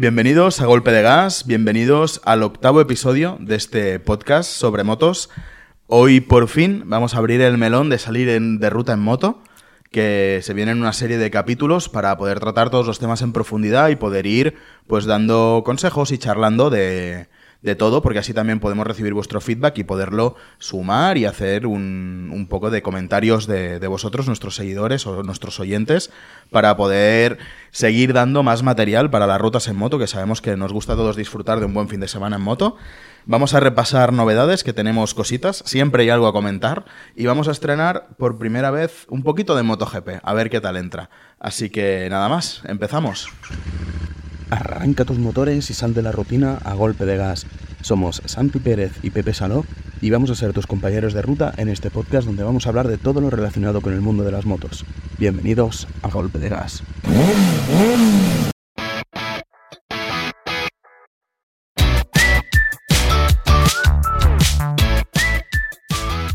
Bienvenidos a Golpe de Gas, bienvenidos al octavo episodio de este podcast sobre motos. Hoy por fin vamos a abrir el melón de salir en- de ruta en moto, que se vienen una serie de capítulos para poder tratar todos los temas en profundidad y poder ir pues dando consejos y charlando de, de todo, porque así también podemos recibir vuestro feedback y poderlo sumar y hacer un, un poco de comentarios de, de vosotros, nuestros seguidores o nuestros oyentes, para poder seguir dando más material para las rutas en moto, que sabemos que nos gusta a todos disfrutar de un buen fin de semana en moto. Vamos a repasar novedades, que tenemos cositas, siempre hay algo a comentar, y vamos a estrenar por primera vez un poquito de MotoGP, a ver qué tal entra. Así que nada más, empezamos. Arranca tus motores y sal de la rutina a golpe de gas. Somos Santi Pérez y Pepe Saló y vamos a ser tus compañeros de ruta en este podcast donde vamos a hablar de todo lo relacionado con el mundo de las motos. Bienvenidos a Golpe de Gas.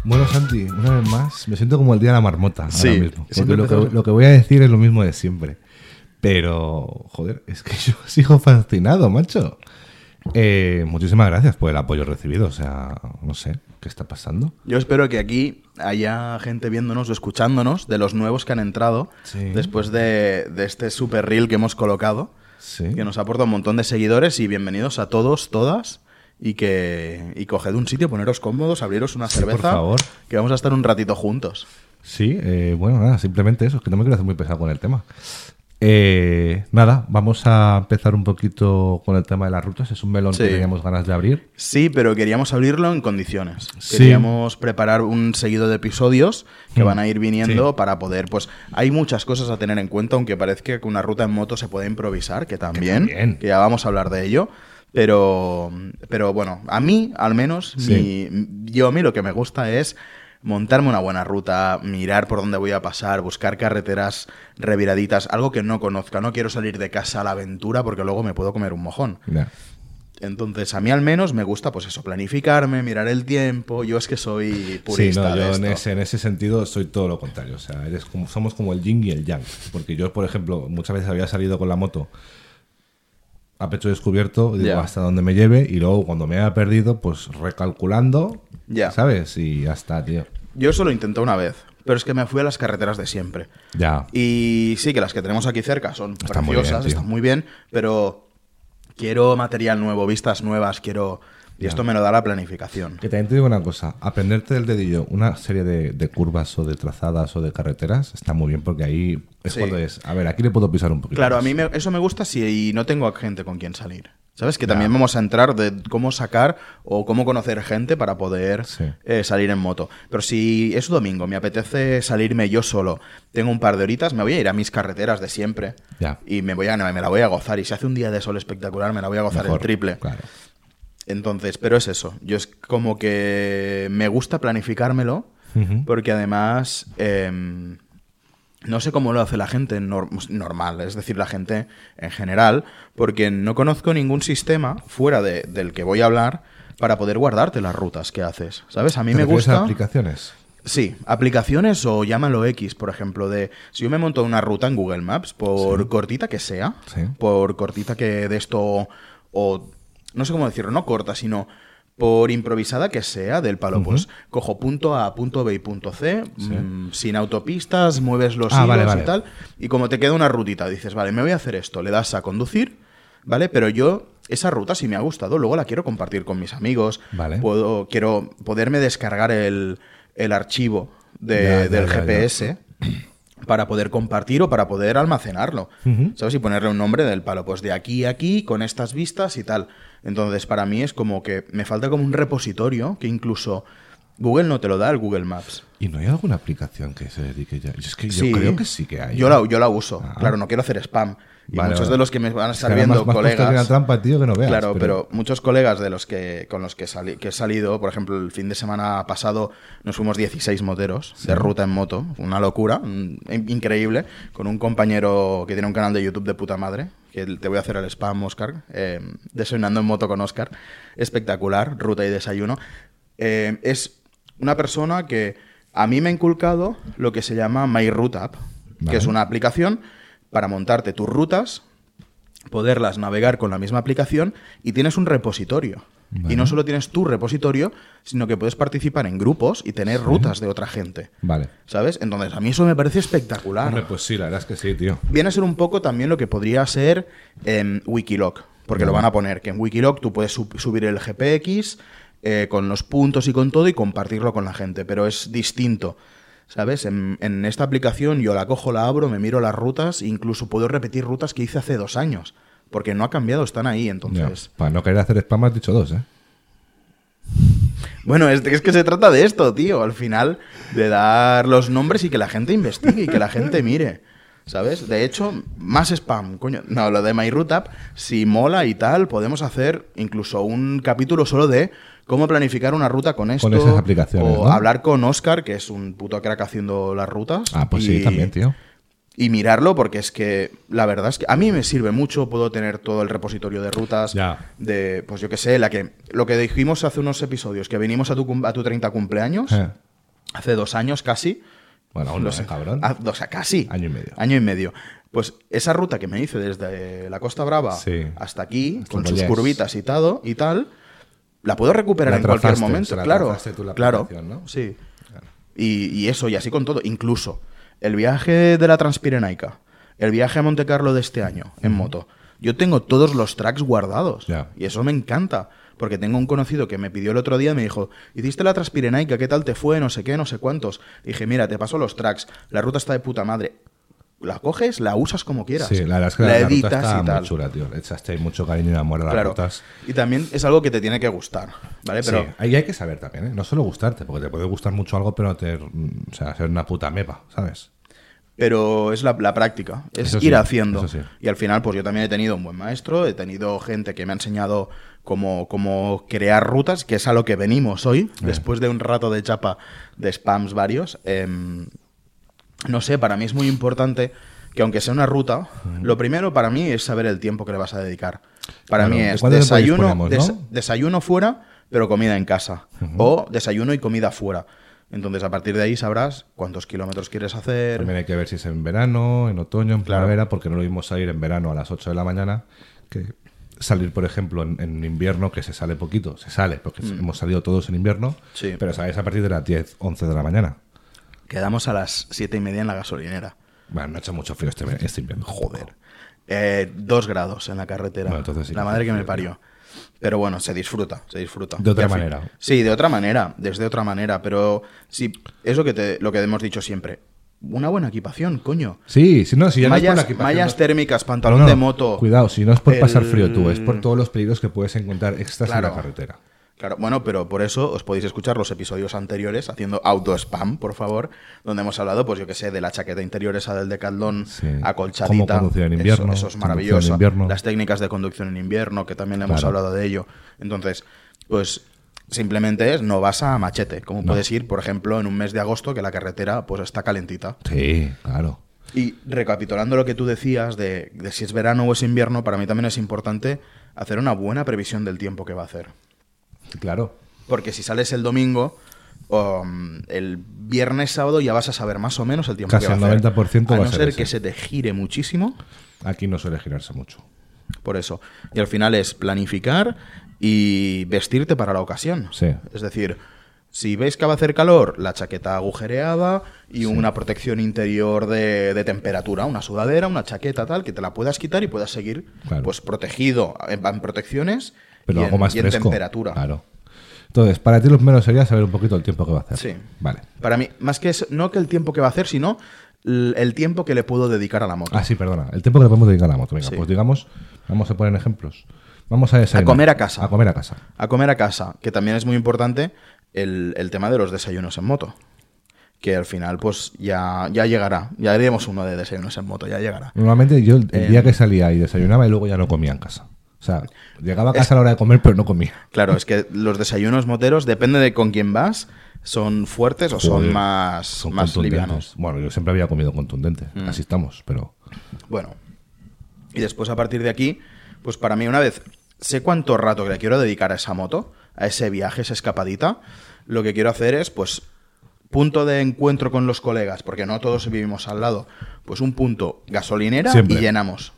Bueno, Santi, una vez más, me siento como el día de la marmota Sí, ahora mismo. Porque lo que, empezamos- lo que voy a decir es lo mismo de siempre. Pero, joder, es que yo sigo fascinado, macho. Eh, muchísimas gracias por el apoyo recibido. O sea, no sé, ¿qué está pasando? Yo espero que aquí haya gente viéndonos o escuchándonos de los nuevos que han entrado Sí. después de, de este super reel que hemos colocado, Sí. que nos aporta un montón de seguidores y bienvenidos a todos, todas. Y que y coged un sitio, poneros cómodos, abriros una Sí, por cerveza, favor. que vamos a estar un ratito juntos. Sí, eh, bueno, nada, simplemente eso, es que no me quiero hacer muy pesado con el tema. Eh, nada, vamos a empezar un poquito con el tema de las rutas. Es un melón Sí. que teníamos ganas de abrir. Sí, pero queríamos abrirlo en condiciones. Sí. Queríamos preparar un seguido de episodios que Mm, van a ir viniendo sí. para poder, pues, hay muchas cosas a tener en cuenta, aunque parezca que una ruta en moto se puede improvisar, que también, que, también. ya vamos a hablar de ello. Pero, pero bueno, a mí, al menos, Sí. mi- yo a mí lo que me gusta es montarme una buena ruta, mirar por dónde voy a pasar, buscar carreteras reviraditas, algo que no conozca. No quiero salir de casa a la aventura porque luego me puedo comer un mojón. Entonces, a mí al menos me gusta, pues eso, planificarme, mirar el tiempo. Yo es que soy Sí, purista no, de yo esto. en ese, en ese sentido soy todo lo contrario. O sea, eres como, somos como el yin y el yang. Porque yo, por ejemplo, muchas veces había salido con la moto a pecho descubierto, digo, hasta donde me lleve, y luego cuando me haya perdido, pues recalculando, Ya. ¿sabes? Y ya está, tío. Yo eso lo intenté una vez, pero es que me fui a las carreteras de siempre. Ya. Y sí, que las que tenemos aquí cerca son Están muy preciosas, bien, están muy bien, pero quiero material nuevo, vistas nuevas, quiero... Y esto me lo da la planificación. Que también te digo una cosa, aprenderte del dedillo una serie de, de curvas o de trazadas o de carreteras está muy bien porque ahí es Sí. cuando es, a ver, aquí le puedo pisar un poquito. Claro, a mí me- eso me gusta si no tengo gente con quien salir. ¿Sabes? Que también vamos a entrar de cómo sacar o cómo conocer gente para poder Sí. eh, salir en moto. Pero si es domingo, me apetece salirme yo solo, tengo un par de horitas, me voy a ir a mis carreteras de siempre Ya. y me, voy a, me la voy a gozar. Y si hace un día de sol espectacular, me la voy a gozar Mejor, el triple. Claro. Entonces, pero es eso. Yo es como que me gusta planificármelo porque además em, no sé cómo lo hace la gente nor- normal, es decir, la gente en general, porque no conozco ningún sistema fuera de- del que voy a hablar para poder guardarte las rutas que haces. ¿Sabes? A mí ¿Te me gusta... aplicaciones? Sí, aplicaciones o llámalo X, por ejemplo, de si yo me monto una ruta en Google Maps, por cortita que sea, Sí. por cortita que de esto, o no sé cómo decirlo, no corta, sino por improvisada que sea del palo, pues cojo punto A, punto B y punto C, mm, sin autopistas, mueves los Ah, hilos vale, vale. y tal, y como te queda una rutita, dices, vale, me voy a hacer esto, le das a conducir, ¿vale? Pero yo, esa ruta si me ha gustado, luego la quiero compartir con mis amigos, Vale. puedo, quiero poderme descargar el, el archivo de- Ya, ya, del ya, ya. GPS para poder compartir o para poder almacenarlo. ¿Sabes? Y ponerle un nombre del palo, pues de aquí a aquí, con estas vistas y tal. Entonces, para mí es como que me falta como un repositorio que incluso Google no te lo da, el Google Maps. ¿Y no hay alguna aplicación que se dedique ya? Es que yo Sí. creo que sí que hay. Yo la, yo la uso. Ah. Claro, no quiero hacer spam. Y Vale, muchos vale. de los que me van a Es estar que viendo, aquí colegas. una trampa, tío, que no veas. Claro, pero... muchos colegas de los que con los que, sali- que he salido, por ejemplo, el fin de semana pasado nos fuimos 16 moteros de ruta en moto, una locura, mm, increíble, con un compañero que tiene un canal de YouTube de puta madre, que te voy a hacer el spam, Oscar, eh, desayunando en moto con Oscar, espectacular, ruta y desayuno. Eh, es una persona que a mí me ha inculcado lo que se llama My Route App, Vale. que es una aplicación para montarte tus rutas poderlas navegar con la misma aplicación y tienes un repositorio. Y no solo tienes tu repositorio, sino que puedes participar en grupos y tener rutas de otra gente. Vale. ¿Sabes? Entonces, a mí eso me parece espectacular. Hombre, pues sí, la verdad es que sí, tío. Viene a ser un poco también lo que podría ser en Wikiloc, porque lo van a poner, que en Wikiloc tú puedes sub- subir el GPX eh, con los puntos y con todo y compartirlo con la gente, pero es distinto. ¿Sabes? En, en esta aplicación yo la cojo, la abro, me miro las rutas, e incluso puedo repetir rutas que hice hace dos años, porque no ha cambiado, están ahí, Ya. entonces... Para no querer hacer spam has dicho dos, ¿eh? Bueno, es, es que se trata de esto, tío. Al final, de dar los nombres y que la gente investigue y que la gente mire. ¿Sabes? De hecho, más spam, coño. No, lo de MyRootApp, si mola y tal, podemos hacer incluso un capítulo solo de cómo planificar una ruta con esto. esas aplicaciones, O ¿no? hablar con Oscar, que es un puto crack haciendo las rutas. Ah, pues y- sí, también, tío. Y mirarlo, porque es que la verdad es que a mí me sirve mucho. Puedo tener todo el repositorio de rutas. Ya. De, pues yo qué sé, la que, lo que dijimos hace unos episodios, que venimos a tu, a tu 30 cumpleaños, Eh. hace dos años casi. Bueno, aún no, Lo ¿eh, sé. cabrón. Ah, o sea, casi. Año y medio. Año y medio. Pues esa ruta que me hice desde la Costa Brava Sí. hasta aquí, Hasta con sus curvitas y, todo, y tal, la puedo recuperar La en cualquier momento. la claro, trazaste tú la claro. Sí. Y, y eso, y así con todo. Incluso el viaje de la Transpirenaica, el viaje a Monte Carlo de este año en moto. Yo tengo todos los tracks guardados. Y eso me encanta. Porque tengo un conocido que me pidió el otro día y me dijo, hiciste la Transpirenaica, ¿qué tal te fue? No sé qué, no sé cuántos. Y dije, mira, te paso los tracks, la ruta está de puta madre. La coges, la usas como quieras. Sí, la la, la, la ruta editas está y tal. muy chula, tío. Le echaste mucho cariño y amor a las Claro. rutas. Y también es algo que te tiene que gustar, ¿vale? Pero sí, ahí hay que saber también, ¿eh? No solo gustarte, porque te puede gustar mucho algo, pero te, o sea, ser una puta mepa, ¿sabes? pero es la, práctica, es Eso ir sí, haciendo. sí. Y al final, pues yo también he tenido un buen maestro, he tenido gente que me ha enseñado cómo, cómo crear rutas, que es a lo que venimos hoy, Eh. después de un rato de chapa de spams varios. Em, no sé, para mí es muy importante que aunque sea una ruta, lo primero para mí es saber el tiempo que le vas a dedicar. Para mí ¿de es desayuno, des- no? desayuno fuera, pero comida en casa. O desayuno y comida fuera. Entonces, a partir de ahí sabrás cuántos kilómetros quieres hacer. También hay que ver si es en verano, en otoño, en primavera, porque no lo mismo salir en verano a las 8 de la mañana que salir, por ejemplo, en, en invierno, que se sale poquito. Se sale, porque hemos salido todos en invierno, Mm. Sí. pero sales a partir de las 10, 11 de la mañana. Quedamos a las siete y media en la gasolinera. Bueno, no ha hecho mucho frío este, este invierno. Joder. Eh, dos grados en la carretera. Bueno, entonces sí la madre que me parió. Pero bueno, se disfruta, se disfruta. De otra fin- manera. Sí, de otra manera, desde otra manera. Pero sí, es lo que, te, lo que hemos dicho siempre. Una buena equipación, coño. Sí, si no, si ya no es por mallas la mallas no- térmicas, pantalón No, no, de moto. Cuidado, si no es por pasar frío tú, es por todos los peligros que puedes encontrar extras en la carretera. Claro, bueno, pero por eso os podéis escuchar los episodios anteriores haciendo auto-spam, por favor, donde hemos hablado, pues yo que sé, de la chaqueta interior esa del Decathlon Sí. acolchadita. Cómo en Eso- invierno, Eso, es maravilloso. en invierno. Las técnicas de conducción en invierno, que también hemos Claro. hablado de ello. Entonces, pues simplemente es no vas a machete, como No. puedes ir, por ejemplo, en un mes de agosto que la carretera pues está calentita. Sí, claro. Y recapitulando lo que tú decías de, de si es verano o es invierno, para mí también es importante hacer una buena previsión del tiempo que va a hacer. Claro. Porque si sales el domingo, um, el viernes, sábado ya vas a saber más o menos el tiempo Casi que va el a hacer. 90% a va no ser ser ese. que se te gire muchísimo, Aquí no suele girarse mucho. por eso. Y al final es planificar y vestirte para la ocasión. Sí. Es decir, si veis que va a hacer calor, la chaqueta agujereada y una protección interior de, de temperatura, una sudadera, una chaqueta tal, que te la puedas quitar y puedas seguir Claro. pues protegido en, en protecciones Pero y, algo en, más y en fresco. temperatura. Claro. Entonces, para ti lo primero sería saber un poquito el tiempo que va a hacer. Sí. Vale. Para mí, más que es, no que el tiempo que va a hacer, sino el tiempo que le puedo dedicar a la moto. Ah, sí, perdona. El tiempo que le podemos dedicar a la moto. Venga, Sí. pues digamos, vamos a poner ejemplos. Vamos a desayunar. A comer a casa. A comer a casa. A comer a casa, que también es muy importante el, el tema de los desayunos en moto. Que al final, pues ya, ya llegará. Ya haremos uno de desayunos en moto, ya llegará. Normalmente yo el, el Eh, día que salía y desayunaba y luego ya no comía en casa. O sea, llegaba a casa a la hora de comer, pero no comía. Claro, es que los desayunos moteros, depende de con quién vas, son fuertes o son más, Son más livianos. Mm. Bueno, yo siempre había comido contundente. Así estamos, pero. Bueno, y después a partir de aquí, pues para mí una vez sé cuánto rato que le quiero dedicar a esa moto, a ese viaje, esa escapadita, lo que quiero hacer es, pues, punto de encuentro con los colegas, porque no todos vivimos al lado, pues un punto gasolinera Siempre. y llenamos.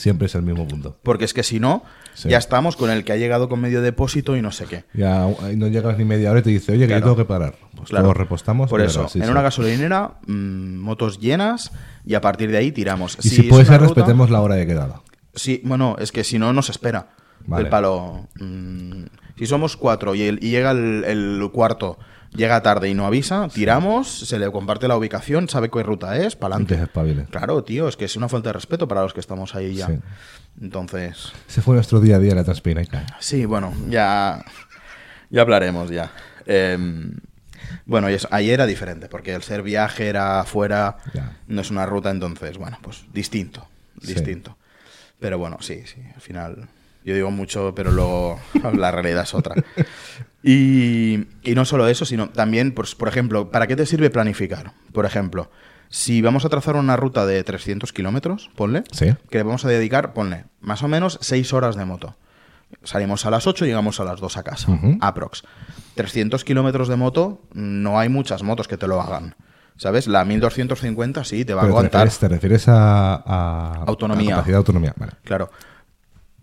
Siempre es el mismo punto. Porque es que si no, Sí. ya estamos con el que ha llegado con medio depósito y no sé qué. Ya no llegas ni media hora y te dice, oye, que yo tengo que parar. Pues Claro. todos repostamos. Por eso, sí, en sí. una gasolinera, mm, motos llenas y a partir de ahí tiramos. Y si, es puede ser, ruta- respetemos la hora de quedada. Sí, bueno, es que si no, nos espera. Vale. El palo. mm, si somos cuatro y, el- y llega el, el cuarto, llega tarde y no avisa, tiramos, se le comparte la ubicación, sabe qué ruta es, para se adelante. Claro, tío, es que es una falta de respeto para los que estamos ahí ya. Sí. Entonces, Ese fue nuestro día a día en la Transpineca. sí, bueno, ya, ya hablaremos ya. Em, bueno, y eso, ayer era diferente, porque el ser viaje era afuera, Ya. no es una ruta, entonces, bueno, pues distinto, Sí. distinto. Pero bueno, sí, sí, al final yo digo mucho, pero luego la realidad es otra. Y, y no solo eso, sino también, pues, por ejemplo, ¿para qué te sirve planificar? Por ejemplo, si vamos a trazar una ruta de 300 kilómetros, ponle, Sí. que le vamos a dedicar, ponle, más o menos 6 horas de moto. Salimos a las 8 y llegamos a las 2 a casa, Ujú. aprox. 300 kilómetros de moto, no hay muchas motos que te lo hagan. ¿Sabes? La 1250 sí, te va a te aguantar. refieres, te refieres a, a- Autonomía. a capacidad de autonomía. Vale. Claro.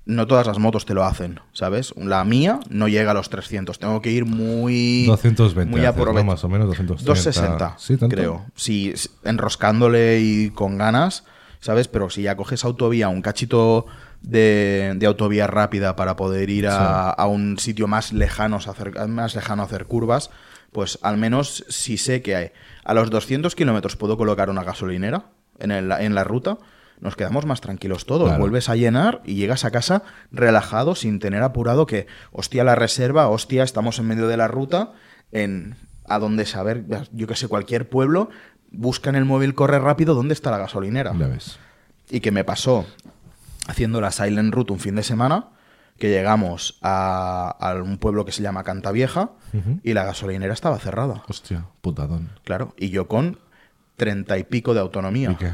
No todas las motos te lo hacen, ¿sabes? La mía no llega a los 300. Tengo que ir muy... 220 Muy haces, ¿no? aprove- Más o menos 230. 260, Sí, tanto. creo. Sí, s- enroscándole y con ganas, ¿sabes? Pero si ya coges autovía, un cachito de, de autovía rápida para poder ir a, Sí. a un sitio más lejano, hacer, más lejano a hacer curvas, pues al menos si sé que hay, a los 200 kilómetros puedo colocar una gasolinera en, el- en la ruta, nos quedamos más tranquilos todos. Claro. Vuelves a llenar y llegas a casa relajado, sin tener apurado que, hostia, la reserva, hostia, estamos en medio de la ruta, en a dónde saber, yo que sé, cualquier pueblo, busca en el móvil, corre rápido, ¿dónde está la gasolinera? Ya ves. Y que me pasó haciendo la Silent Route un fin de semana, que llegamos a, a un pueblo que se llama Cantavieja Ujú. y la gasolinera estaba cerrada. Hostia, putadón. Claro, y yo con treinta y pico de autonomía. ¿Y qué?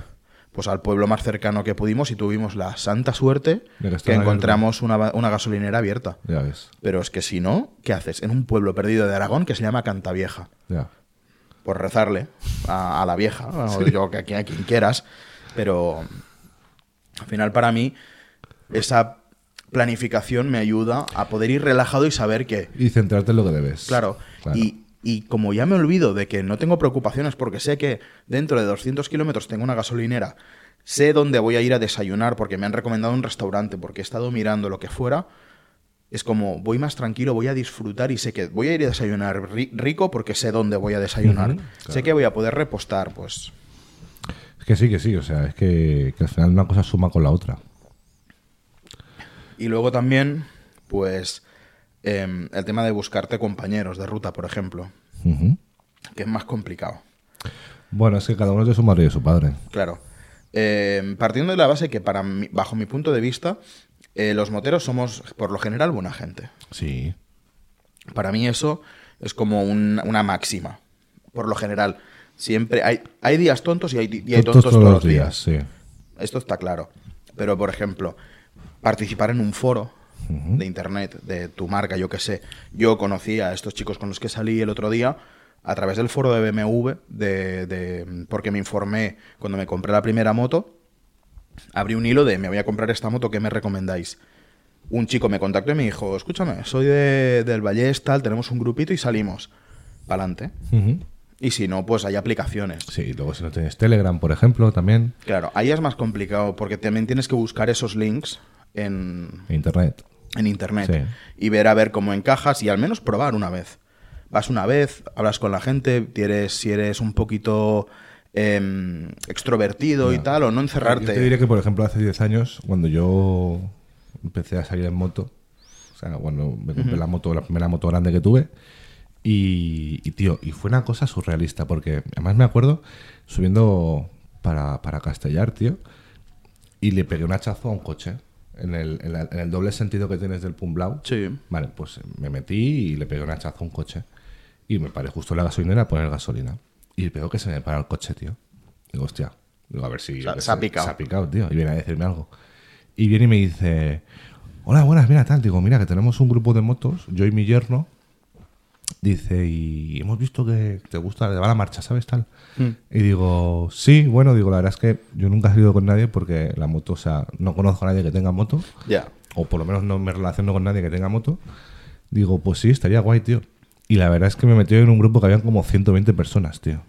Pues al pueblo más cercano que pudimos y tuvimos la santa suerte que encontramos una, una gasolinera abierta. Ya ves. Pero es que si no, ¿qué haces? En un pueblo perdido de Aragón que se llama Cantavieja. Ya. Por rezarle a, a la vieja, yo que aquí a quien quieras. Pero al final para mí esa planificación me ayuda a poder ir relajado y saber que Y centrarte en lo que debes. Claro. Claro. Y, y como ya me olvido de que no tengo preocupaciones porque sé que dentro de 200 kilómetros tengo una gasolinera, sé dónde voy a ir a desayunar porque me han recomendado un restaurante, porque he estado mirando lo que fuera, es como voy más tranquilo, voy a disfrutar y sé que voy a ir a desayunar ri- rico porque sé dónde voy a desayunar. Sé claro. que voy a poder repostar, pues Es que sí, que sí. O sea, es que, que al final una cosa suma con la otra. Y luego también, pues, em, el tema de buscarte compañeros de ruta, por ejemplo, que es más complicado. Bueno, es que cada uno es de su madre y de su padre. Claro. Eh, partiendo de la base que, para mí- bajo mi punto de vista, eh, los moteros somos, por lo general, buena gente. Sí. Para mí eso es como un- una máxima. Por lo general, siempre hay, hay días tontos y hay, y hay tontos todos, los días. sí. Esto está claro. Pero, por ejemplo, participar en un foro De internet de tu marca, yo qué sé. Yo conocí a estos chicos con los que salí el otro día a través del foro de BMW, de, de- porque me informé cuando me compré la primera moto. Abrí un hilo de me voy a comprar esta moto, ¿qué me recomendáis? Un chico me contactó y me dijo, escúchame, soy de, del Vallés, tal, tenemos un grupito y salimos. Pa'lante. Ujú. Y si no, pues hay aplicaciones. Sí, luego si no tienes Telegram, por ejemplo, también. Claro, ahí es más complicado porque también tienes que buscar esos links en, Internet. en internet Sí. y ver a ver cómo encajas y al menos probar una vez. Vas una vez, hablas con la gente, si eres, si eres un poquito em, extrovertido y tal, o no Yo encerrarte. te diré que, por ejemplo, hace 10 años, cuando yo empecé a salir en moto, o sea, cuando me compré la moto, la primera moto grande que tuve, y, y, tío, y fue una cosa surrealista, porque además me acuerdo subiendo para, para Castellar, tío, y le pegué un hachazo a un coche, en el, en la- en el doble sentido que tienes del Pumblau. Sí. Vale, pues me metí y le pegué un hachazo a un coche. Y me paré justo en la gasolinera a poner gasolina. Y veo que se me para el coche, tío. Digo, hostia. Digo, a ver si. Se ha- yo qué se ha picado. Se ha picado, tío. Y viene a decirme algo. Y viene y me dice: Hola, buenas, mira, tal. Digo, mira, que tenemos un grupo de motos, yo y mi yerno. Dice, y hemos visto que te gusta, le va la marcha, ¿sabes? Tal. Mm. Y digo, sí, bueno, digo, la verdad es que yo nunca he salido con nadie porque la moto, o sea, no conozco a nadie que tenga moto, Ya. o por lo menos no me relaciono con nadie que tenga moto. Digo, pues sí, estaría guay, tío. Y la verdad es que me metí en un grupo que habían como 120 personas, tío.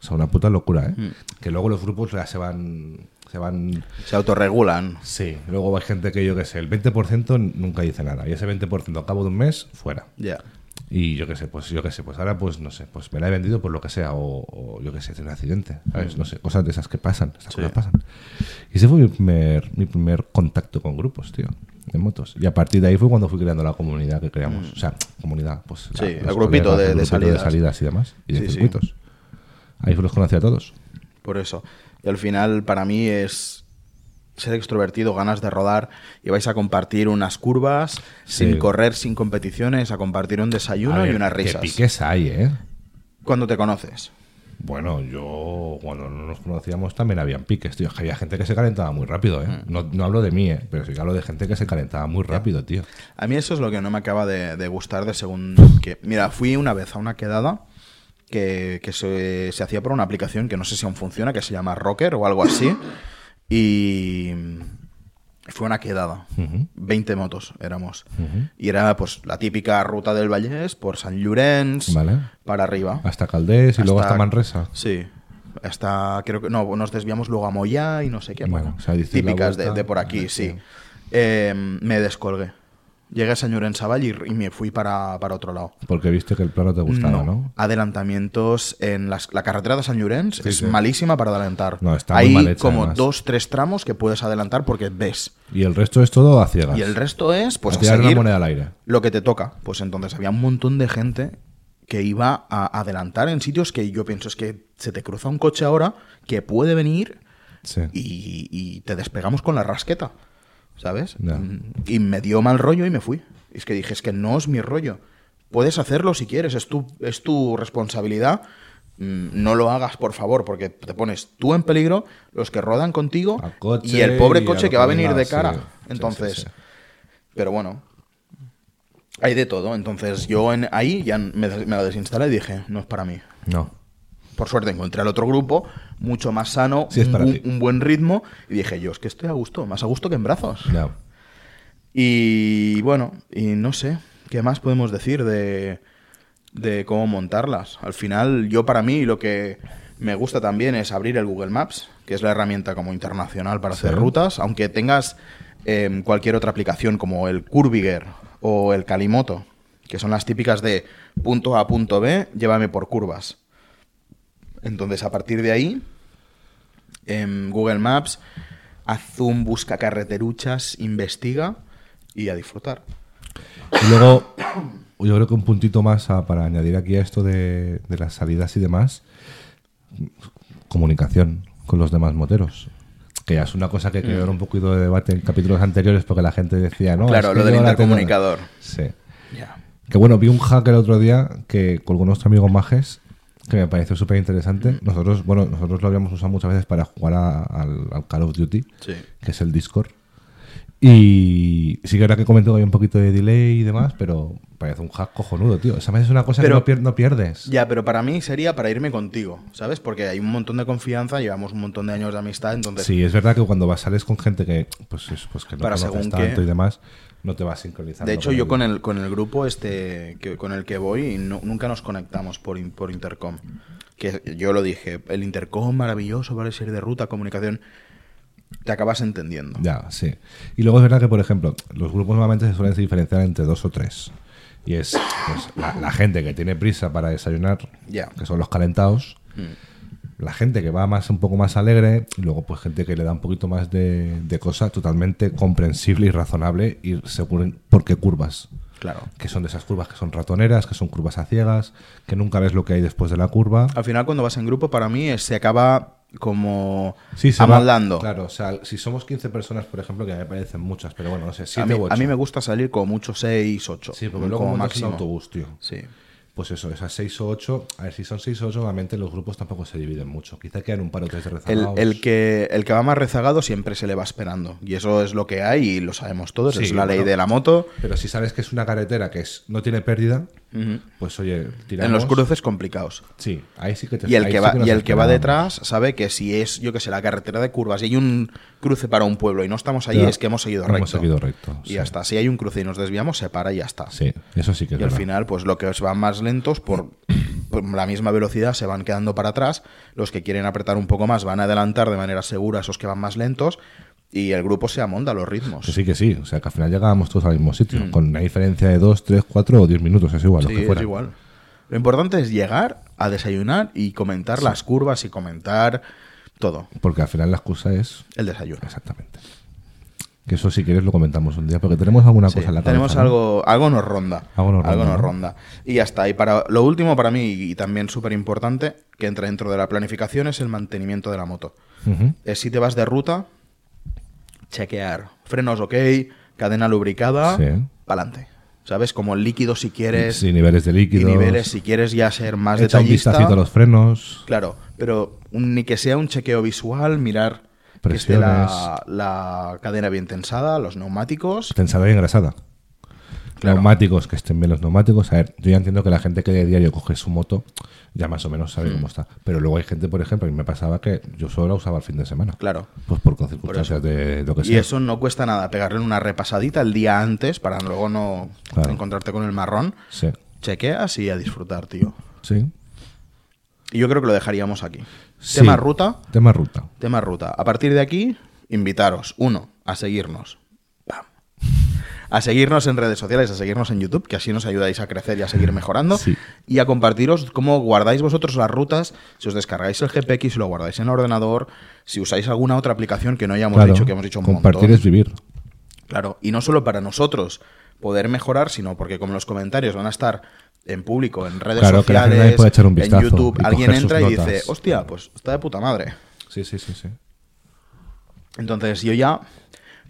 O sea, una puta locura, ¿eh? Mm. Que luego los grupos ya se van... Se van Se autorregulan. Sí, luego hay gente que yo qué sé, el 20% nunca dice nada. Y ese 20% al cabo de un mes, fuera. Ya. Y yo qué sé, pues yo qué sé, pues ahora pues no sé, pues me la he vendido por lo que sea, o, o yo qué sé, tiene un accidente, ¿sabes? No sé, cosas de esas que pasan, esas Sí. cosas pasan. Y ese fue mi primer, mi primer contacto con grupos, tío, de motos. Y a partir de ahí fue cuando fui creando la comunidad que creamos. O sea, comunidad, pues... Mm. Sí, la- el grupito colegas, de- el de salidas. salidas y demás, y de Sí, sí. circuitos. Ahí fue los conocí a todos. Por eso. Y al final, para mí es ser extrovertido, ganas de rodar y vais a compartir unas curvas Sí. sin correr, sin competiciones, a compartir un desayuno ver, y unas qué risas. piques hay, ¿eh? Cuando te conoces. Bueno, yo cuando no nos conocíamos también habían piques, tío. Es que había gente que se calentaba muy rápido, ¿eh? Mm. No, no hablo de mí, ¿eh? Pero sí que hablo de gente que se calentaba muy rápido, tío. A mí eso es lo que no me acaba de, de gustar de según que... Mira, fui una vez a una quedada que, que se, se hacía por una aplicación que no sé si aún funciona, que se llama Rocker o algo así. Y fue una quedada. Ujú. 20 motos éramos. Y era pues la típica ruta del Vallés por San Llorenç Vale. para arriba. Hasta Caldés y luego Hasta- Manresa. Sí. Hasta, creo que, no, nos desviamos luego a Moyá y no sé qué. Bueno, bueno, o sea, típicas de, por aquí, sí. sí. Eh, me descolgué. Llegué a San Llorenç Savall y, y me fui para, para otro lado. Porque viste que el plano te gustaba, ¿no? Adelantamientos en las- la carretera de San Llorenç Sí, es sí. malísima para adelantar. No, está muy Hay mal hecha, como además. dos, tres tramos que puedes adelantar porque ves. Y el resto es todo a ciegas. Y el resto es pues A una moneda al aire. lo que te toca. Pues entonces había un montón de gente que iba a adelantar en sitios que yo pienso es que se te cruza un coche ahora que puede venir Sí. y, y te despegamos con la rasqueta, ¿sabes? Y me dio mal rollo y me fui. Es que dije, es que no es mi rollo. Puedes hacerlo si quieres, es tu, es tu responsabilidad. Mm, No lo hagas, por favor, porque te pones tú en peligro, los que rodan contigo y el pobre y coche lo que va a venir de cara. Sí, Entonces, sí, sí. pero bueno, hay de todo. Entonces yo en, ahí ya me, me la desinstalé y dije, no es para mí. No. Por suerte encontré al otro grupo, mucho más sano, Sí, es un, para un buen ritmo, y dije, yo es que estoy a gusto, más a gusto que en brazos. Y bueno, y no sé, ¿qué más podemos decir de, de cómo montarlas? Al final, yo para mí lo que me gusta también es abrir el Google Maps, que es la herramienta como internacional para hacer rutas, aunque tengas em, cualquier otra aplicación como el Curviger o el Calimoto, que son las típicas de punto A, punto B, llévame por curvas. Entonces, a partir de ahí, en Google Maps, haz zoom, busca carreteruchas, investiga y a disfrutar. Y luego, yo creo que un puntito más a- para añadir aquí a esto de, de las salidas y demás, comunicación con los demás moteros. Que ya es una cosa que quedó un poquito de debate en capítulos anteriores porque la gente decía, no, claro, lo del intercomunicador. Sí. Que bueno, vi un hack el otro día que colgó nuestro amigo Majes, que me pareció súper interesante. Nosotros, bueno, nosotros lo habíamos usado muchas veces para jugar a- al, al Call of Duty, Sí. que es el Discord. Y sí que ahora que comentó que hay un poquito de delay y demás, pero parece un hack cojonudo, tío. Esa vez es una cosa Pero- que no, pier- no pierdes. Ya, pero para mí sería para irme contigo, ¿sabes? Porque hay un montón de confianza, llevamos un montón de años de amistad, entonces Sí, es verdad que cuando vas, sales con gente que, pues, es- pues que no Para conoces según tanto qué. y demás, no te vas sincronizando. De hecho, yo con el, con el grupo este que, con el que voy no- nunca nos conectamos por, in- por intercom. Que yo lo dije, el intercom maravilloso para ir de ruta, comunicación, te acabas entendiendo. Ya, sí. Y luego es verdad que, por ejemplo, los grupos normalmente se suelen diferenciar entre dos o tres. Y es pues, la, la gente que tiene prisa para desayunar, Ya. que son los calentados. La gente que va más un poco más alegre. Y luego, pues, gente que le da un poquito más de, de cosa totalmente comprensible y razonable. Y según por qué curvas. Claro. Que son de esas curvas que son ratoneras, que son curvas a ciegas, que nunca ves lo que hay después de la curva. Al final, cuando vas en grupo, para mí es- se acaba como Sí, se va- amoldando. Claro, o sea, si somos 15 personas, por ejemplo, que me parecen muchas, pero bueno, no sé, a, 7 mí, u 8. a mí me gusta salir como mucho 6, 8. Sí, porque luego como máximo. autobús, tío. Sí. Pues eso, esas 6 o 8. A ver, si son 6 o 8, normalmente los grupos tampoco se dividen mucho. Quizá quedan un par o tres de rezagados. el que, el que va más rezagado siempre se le va esperando. Y eso es lo que hay y lo sabemos todos. Sí, es la ley de la moto. Pero si sabes que es una carretera que es, no tiene pérdida, Pues oye, tiramos. En los cruces complicados. Sí, ahí sí que te Y el que sí va, y el que va detrás sabe que si es, yo que sé, la carretera de curvas y hay un cruce para un pueblo y no estamos allí, es que hemos seguido hemos recto. seguido recto, Y sí. ya está. Si hay un cruce y nos desviamos, se para y ya está. Sí, eso sí que es Y al final, pues lo que os van más lentos, por, por la misma velocidad, se van quedando para atrás. Los que quieren apretar un poco más van a adelantar de manera segura a esos que van más lentos. Y el grupo se amonda a los ritmos. Que sí, que sí. O sea, que al final llegábamos todos al mismo sitio. Con una diferencia de 2, 3, 4 o 10 minutos. Es igual, lo es igual. Importante es llegar a desayunar y comentar las curvas y comentar todo. Porque al final la excusa es. El desayuno. Exactamente. Que eso, si quieres, lo comentamos un día. Porque tenemos alguna Sí, cosa en la tenemos cabeza, ¿no? algo, algo nos ronda. Algo nos ronda. Y ya está. Y para lo último para mí, y también súper importante, que entra dentro de la planificación, es el mantenimiento de la moto. Ujú. Es si te vas de ruta, chequear. Frenos ok, cadena lubricada, Sí. pa'lante. ¿Sabes? Como líquido si quieres. Sí, niveles de y líquidos. niveles si quieres ya ser más Echa un detallista. vistacito a los frenos. Claro, pero un- ni que sea un chequeo visual, mirar que esté la, la cadena bien tensada, los neumáticos. Tensada y engrasada. Claro. Neumáticos, que estén bien los neumáticos. A ver, yo ya entiendo que la gente que de diario coge su moto ya más o menos Hmm. sabe cómo está. Pero luego hay gente, por ejemplo, y me pasaba que yo solo la usaba el fin de semana. Claro. Pues por circunstancias de lo que Y sea. eso no cuesta nada, pegarle una repasadita el día antes para luego no Claro. encontrarte con el marrón. Sí. Chequeas y a disfrutar, tío. Sí. Y yo creo que lo dejaríamos aquí. Sí. Tema ruta, Tema ruta. tema ruta. A partir de aquí, invitaros, uno, a seguirnos. A seguirnos en redes sociales, a seguirnos en YouTube, que así nos ayudáis a crecer y a seguir mejorando. Sí. Y a compartiros cómo guardáis vosotros las rutas, si os descargáis el GPX, si lo guardáis en el ordenador, si usáis alguna otra aplicación que no hayamos Claro, dicho, que hemos dicho un Compartir montón. es vivir. Claro, y no solo para nosotros poder mejorar, sino porque como los comentarios van a estar en público, en redes Claro, sociales, puede echar un en YouTube, alguien entra y notas. dice, hostia, pues está de puta madre. Sí, sí, sí, sí. Entonces yo ya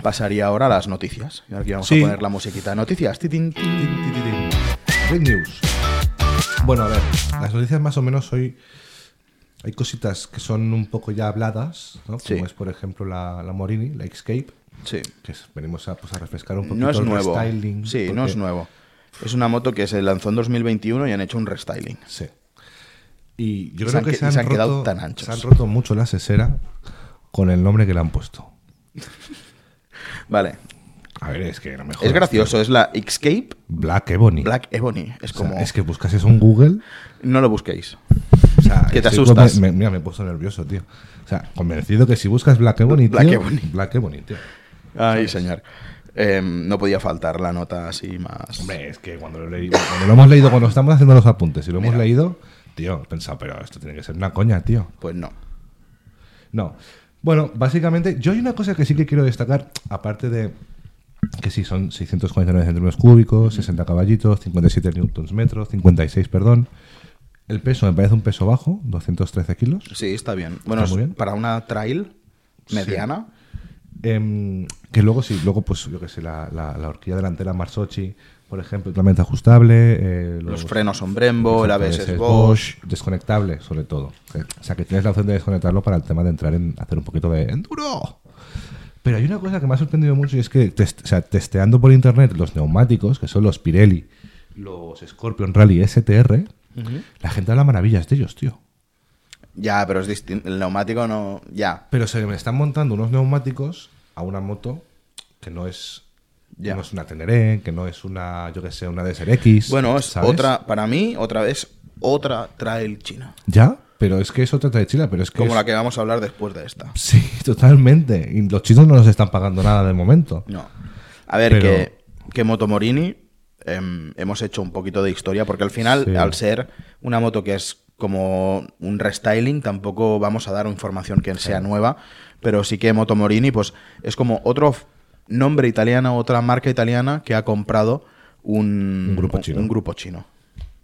pasaría ahora a las noticias. Y aquí vamos Sí. a poner la musiquita de noticias. Titín, tin, tin. Great news. Bueno, a ver, las noticias más o menos hoy hay cositas que son un poco ya habladas, ¿no? Sí. Como es, por ejemplo, la, la Morini, la Escape, Sí. que es- venimos a, pues, a refrescar un poquito No es el nuevo. restyling, Sí, no es nuevo. Es una moto que se lanzó en 2021 y han hecho un restyling. Sí. Y yo Y creo que que- se han, se han roto, quedado tan anchos. se han roto mucho la sesera con el nombre que le han puesto. Vale. A ver, es que no me Es jodas, gracioso, tío. es la Escape Black Ebony. Black Ebony. Es O sea, como... es que buscas eso en Google. No lo busquéis. O sea, Que te asustas. me- mira, me he puesto nervioso, tío. O sea, convencido que si buscas Black Ebony, Black tío, Ebony. Black Ebony, tío. Ay, señor. Em, no podía faltar la nota así más... Hombre, es que cuando lo, leído- cuando lo hemos leído, cuando estamos haciendo los apuntes y lo hemos leído, tío, he pensado, pero esto tiene que ser una coña, tío. Pues no. No. Bueno, básicamente, yo hay una cosa que sí que quiero destacar, aparte de que sí, son 649 centímetros cúbicos, 60 caballitos, 57 newtons metros, 56, perdón. El peso me parece un peso bajo, 213 kilos. Sí, está bien. Bueno, Está muy es bien. para una trail mediana... Em, que luego sí, luego pues yo que sé, la, la, la horquilla delantera Marsochi, por ejemplo, totalmente ajustable. eh, Los frenos son Brembo, el ABS es Bosch. Desconectable, sobre todo. O sea, que tienes la opción de desconectarlo para el tema de entrar en hacer un poquito de enduro. Pero hay una cosa que me ha sorprendido mucho y es que test- o sea, testeando por internet los neumáticos, que son los Pirelli, los Scorpion Rally STR, la gente habla maravillas de ellos, tío. Ya, pero es distinto. El neumático no... Ya. Pero se me están montando unos neumáticos a una moto que no es, Ya. no es una Teneré, que no es una, yo que sé, una DSRX. Bueno, es ¿sabes? otra... Para mí, otra vez, otra trail china. Ya, pero es que es otra de Chile, pero es que. Como es- la que vamos a hablar después de esta. Sí, totalmente. Y los chinos no nos están pagando nada de momento. No. A ver, Pero- que, que Motomorini em, hemos hecho un poquito de historia, porque al final, Sí. al ser una moto que es como un restyling, tampoco vamos a dar información que sea nueva, pero sí que Motomorini, pues es como otro nombre italiano, otra marca italiana que ha comprado un, Un grupo chino. un grupo chino.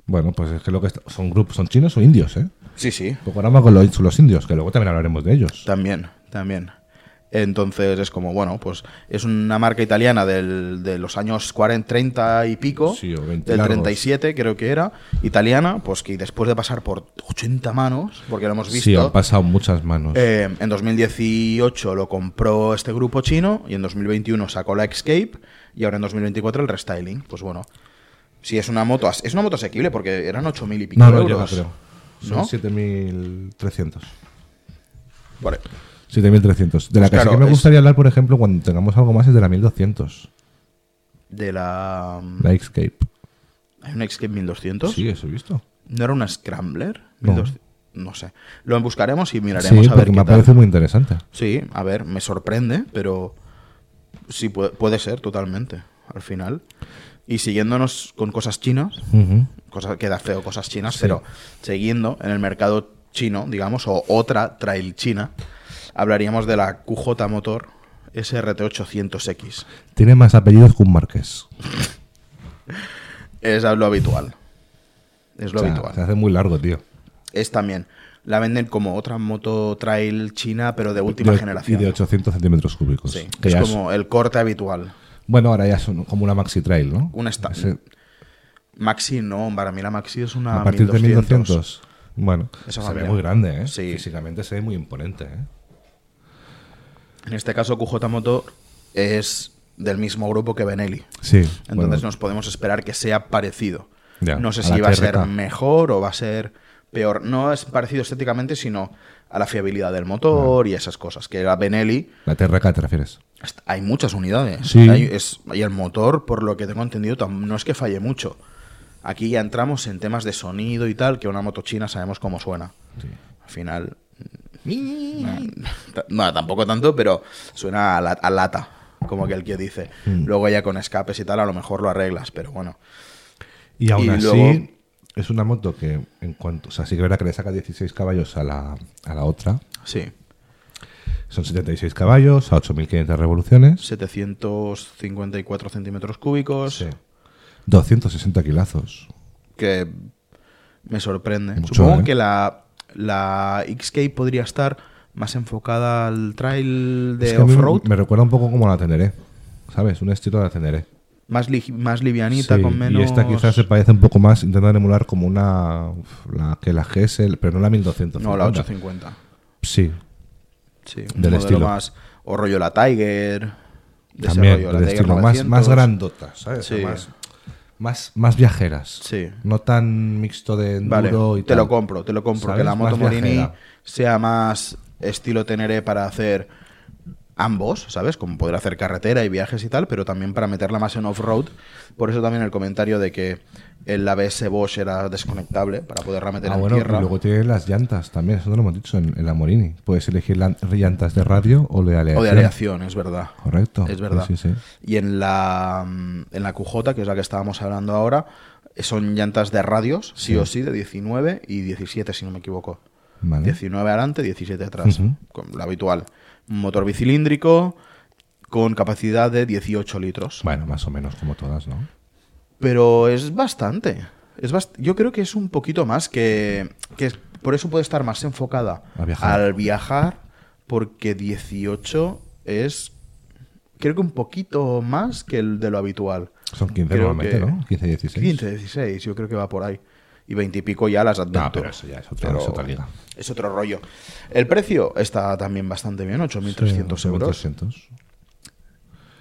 Bueno, pues es que lo que está- son grupos, son chinos o indios, ¿eh? Sí, sí, Poco ahora con los, los indios, que luego también hablaremos de ellos. También, también. Entonces es como, bueno, pues es una marca italiana del, de los años 40, 30 y pico, Sí, o 20 del largos. 37 creo que era, italiana, pues que después de pasar por 80 manos, porque lo hemos visto, Sí, han pasado muchas manos. eh, en 2018 lo compró este grupo chino y en 2021 sacó la Escape y ahora en 2024 el restyling. Pues bueno, Si es una moto, es una moto asequible porque eran 8.000 y pico No, no euros. llega, creo. Son ¿No? 7.300. Vale. 7.300. De la Pues que sí claro, que me es- gustaría hablar, por ejemplo, cuando tengamos algo más, es de la 1200. De la... La Escape. ¿Hay una Escape 1200? Sí, eso he visto. ¿No era una Scrambler? No. 1200. No sé. Lo buscaremos y miraremos Sí, a ver porque qué me tal. parece muy interesante. Sí, a ver, me sorprende, pero sí puede, puede ser totalmente, al final. Y siguiéndonos con cosas chinas, Ujú. cosa, queda feo cosas chinas, Sí. pero siguiendo en el mercado chino, digamos, o otra trail china, hablaríamos de la QJ Motor SRT800X. Tiene más apellidos que un marqués. Es lo habitual. Es lo O sea, habitual. Se hace muy largo, tío. Es también. La venden como otra moto trail china, pero de última De- generación. Y de 800 centímetros cúbicos. Sí, Que es como el corte habitual. Bueno, ahora ya son como una maxi trail, ¿no? Una esta- Ese- Maxi no, para mí la Maxi es una a partir de 1200. 1200. Bueno, Esa se ve muy grande, ¿eh? Sí. Físicamente se ve muy imponente, ¿eh? En este caso, QJ Moto es del mismo grupo que Benelli. Sí. Entonces bueno, nos podemos esperar que sea parecido. Ya, no sé si va a ser mejor o va a ser peor. No es parecido estéticamente, sino a la fiabilidad del motor y esas cosas. Que la Benelli La TRK te refieres. hay muchas unidades. Sí. Hay- es- y el motor, por lo que tengo entendido, no es que falle mucho. Aquí ya entramos en temas de sonido y tal, que una moto china sabemos cómo suena. Al final. No, no, tampoco tanto, pero suena a, la- a lata, como que el que dice. Mm. Luego ya con escapes y tal, a lo mejor lo arreglas, pero bueno. Y aún Y así, luego- es una moto que, en cuanto. O sea, sí que verá que le saca 16 caballos a la, a la otra. Sí. Son 76 caballos a 8.500 revoluciones. 754 centímetros cúbicos, Sí. 260 kilazos. que me sorprende. Mucho, Supongo ¿eh? que la, la XK podría estar más enfocada al trail de Es que off-road, me recuerda un poco como la Teneré. ¿Sabes? Un estilo de la Teneré. más, li- más livianita, Sí, con menos... Y esta quizás se parece un poco más, intentan emular como una. La, que la GS, pero no la 1200. No, la 850. Sí, Sí, un Del estilo. más... O rollo la Tiger. de también rollo, la del Tiger estilo. Más, 900. más grandotas, ¿sabes? Sí. Más, más, más viajeras. Sí. No tan mixto de enduro Vale, y te tal. lo compro, te lo compro. ¿Sabes? Que la moto Morini sea más estilo Teneré para hacer ambos, ¿sabes? Como poder hacer carretera y viajes y tal, pero también para meterla más en off-road. Por eso también el comentario de que el ABS Bosch era desconectable para poderla meter Ah, en bueno, tierra. y luego tiene las llantas también, eso no lo hemos dicho en, en la Morini. Puedes elegir lan- llantas de radio o de aleación. O de aleación, es verdad. Correcto. Es verdad. Sí, sí, sí. Y en la, mm, en la QJ, que es la que estábamos hablando ahora, eh, son llantas de radios, sí, Sí. o sí, de 19 y 17, si no me equivoco. Vale. 19 adelante, 17 atrás. Ujú. con lo habitual. Un motor bicilíndrico con capacidad de 18 litros. Bueno, más o menos como todas, ¿no? Pero es bastante. Es bast- Yo creo que es un poquito más que, que es- por eso puede estar más enfocada viajar. al viajar, porque 18 es creo que un poquito más que el de lo habitual. Son 15 Creo normalmente, que- ¿no? 15, 16. 15, 16, yo creo que va por ahí. Y 20 y pico ya las Adventure. No, pero eso ya es Pero es otra liga. es otro rollo. El precio está también bastante bien, 8.300 Sí, euros. 800.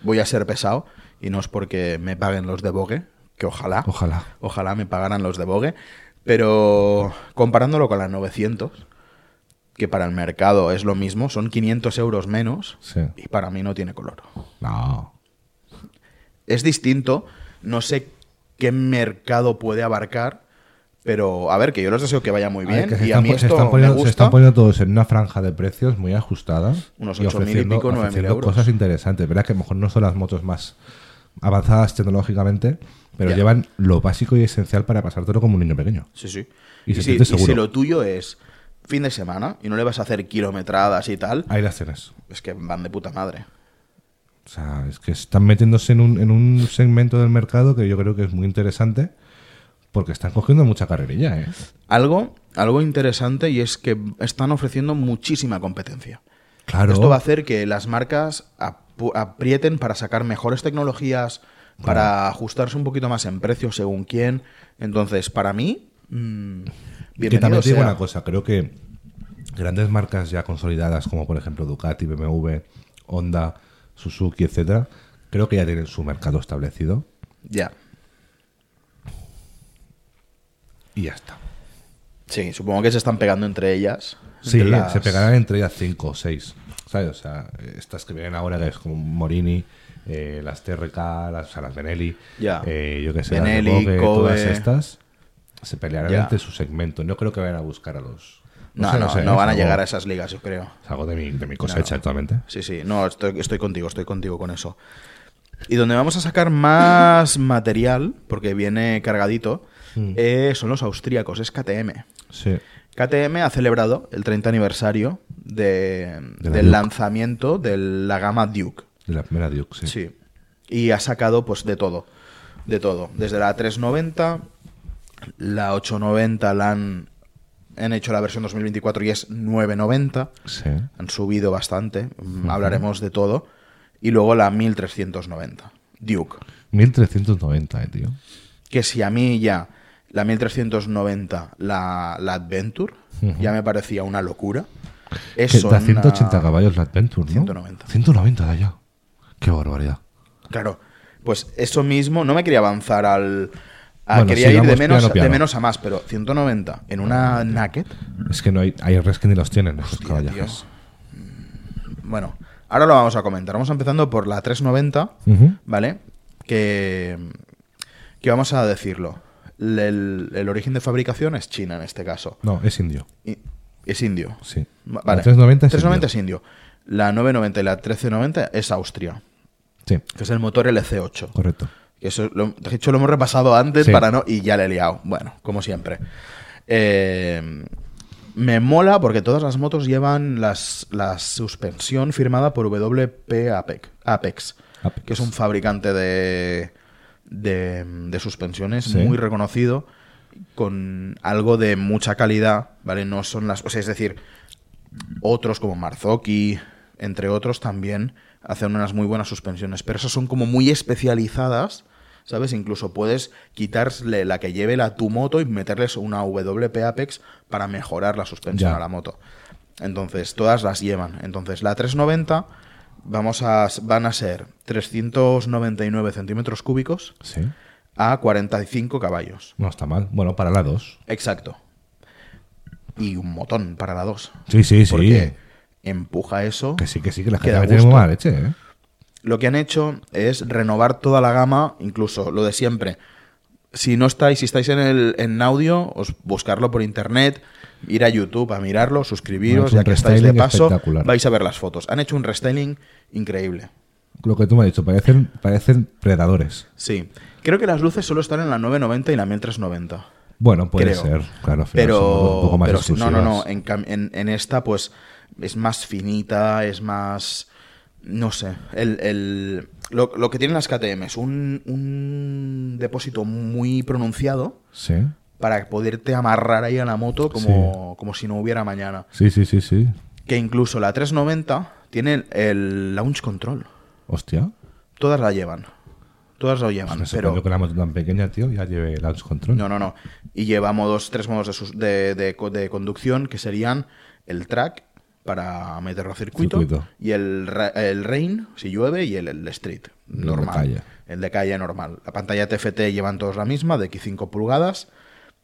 Voy a ser pesado y no es porque me paguen los de Vogue, que ojalá. Ojalá. Ojalá me pagaran los de Vogue. Pero comparándolo con las 900, que para el mercado es lo mismo, son 500 euros menos Sí. y para mí no tiene color. No. Es distinto, no sé qué mercado puede abarcar, pero a ver, que yo les deseo que vaya muy ver, bien se y a están mí po- se esto están me poniendo, se gusta. están poniendo todos en una franja de precios muy ajustada. Unos y 8.000 y pico, 9.000 ofreciendo euros. cosas interesantes. Verás que a lo mejor no son las motos más avanzadas tecnológicamente, pero Ya. llevan lo básico y esencial para pasártelo como un niño pequeño. Sí, sí. Y Y, se si, y si lo tuyo es fin de semana y no le vas a hacer kilometradas y tal, Ahí las tienes. es que van de puta madre. O sea, es que están metiéndose en un, en un segmento del mercado que yo creo que es muy interesante porque están cogiendo mucha carrerilla, ¿eh? Algo, algo interesante y es que están ofreciendo muchísima competencia. Claro. Esto va a hacer que las marcas aprieten para sacar mejores tecnologías, para ajustarse un poquito más en precio según quién. Entonces, para mí, mm, que también te digo sea. una cosa, creo que grandes marcas ya consolidadas como por ejemplo Ducati, BMW, Honda, Suzuki, etcétera, creo que ya tienen su mercado establecido. Ya. Y ya está. Sí, supongo que se están pegando entre ellas. Sí, entre las- se pegarán entre ellas 5 o 6. ¿Sabes? O sea, estas que vienen ahora, que es como Morini, eh, las TRK, las, o sea, las Benelli, Ya. eh, yo que sé, Benelli, las Kobe. todas estas, se pelearán entre su segmento. No creo que vayan a buscar a los. No, sé, no, sé, no es van a llegar a esas ligas, yo creo. Es algo de mi, de mi cosecha actualmente. Sí, sí, no, estoy, estoy contigo, estoy contigo con eso. Y donde vamos a sacar más material, porque viene cargadito, Mm. eh, son los austríacos, es KTM. Sí. KTM ha celebrado el 30 aniversario de- De la del Duke. lanzamiento de la gama Duke. De la primera Duke, sí. Sí. Y ha sacado pues de todo. De todo. Desde la 390, la 890 la han, han hecho la versión 2024 y es 990. Sí. Han subido bastante. mm, Hablaremos de todo. Y luego la 1390. Duke. 1390, eh, tío. Que si a mí ya la 1390, la, la Adventure, ya me parecía una locura. Eso. da 180 una- caballos la Adventure, ¿no? 190. 190 da ya. Qué barbaridad. Claro, pues eso mismo, no me quería avanzar al... a- Bueno, quería ir de menos, piano, de menos a más, pero 190 en una Naked, Es que no hay, hay res que ni los tienen esos Hostia, caballajes. Mm, bueno, ahora lo vamos a comentar. Vamos empezando por la 390, Ujú. ¿vale? Que, que vamos a decirlo. El, el- origen de fabricación es China en este caso. No, es indio. Y- es indio. Sí. Va- La 390 es 390 indio. es indio. La 990 y la 1390 es Austria, Sí, que es el motor LC8. correcto. Que eso, lo, de hecho, lo hemos repasado antes Sí. para no. Y ya le he liado. Bueno, como siempre. Eh, me mola porque todas las motos llevan las, la suspensión firmada por WP Apex, Apex, Apex. que es un fabricante de, de, de suspensiones Sí. muy reconocido, con algo de mucha calidad, ¿vale? No son las. O sea, es decir, otros como Marzocchi, entre otros, también hacen unas muy buenas suspensiones, pero esas son como muy especializadas, ¿sabes? Incluso puedes quitarle la que lleve la tu moto y meterles una WP Apex para mejorar la suspensión Ya. a la moto. Entonces, todas las llevan. Entonces, la 390 vamos a, van a ser 399 centímetros cúbicos Sí. a 45 caballos. No está mal. Bueno, para la 2. Exacto. Y un motón para la 2. Sí, sí, sí. Porque empuja eso. Que sí, que sí, que la gente tiene muy mala leche, ¿eh? Lo que han hecho es renovar toda la gama, incluso lo de siempre. Si no estáis, si estáis en el en audio, os buscarlo por internet, ir a YouTube a mirarlo, suscribiros, Bueno, ya que estáis de paso, vais a ver las fotos. Han hecho un restyling increíble. Lo que tú me has dicho, parecen, parecen predadores. Sí. Creo que las luces solo están en la 990 y la 1390. Bueno, puede Creo. ser. Claro, un Pero, poco más pero sí, no, no, no. en esta, pues, es más finita, es más. No sé. El, el- lo, lo que tienen las KTM es un, un depósito muy pronunciado Sí. para poderte amarrar ahí a la moto como, como si no hubiera mañana. Sí, sí, sí, sí. Que incluso la 390 tiene el, launch control. Hostia. Todas la llevan. Todas lo llevan. Me pero que la moto tan pequeña, tío, ya lleve launch control. No, no, no. Y lleva modos, tres modos de, de, de conducción que serían el track para meterlo a circuito, Circuito. y el, el rain si llueve y el, el street El de normal. calle. El de calle normal. La pantalla TFT llevan todos la misma, de 5 pulgadas.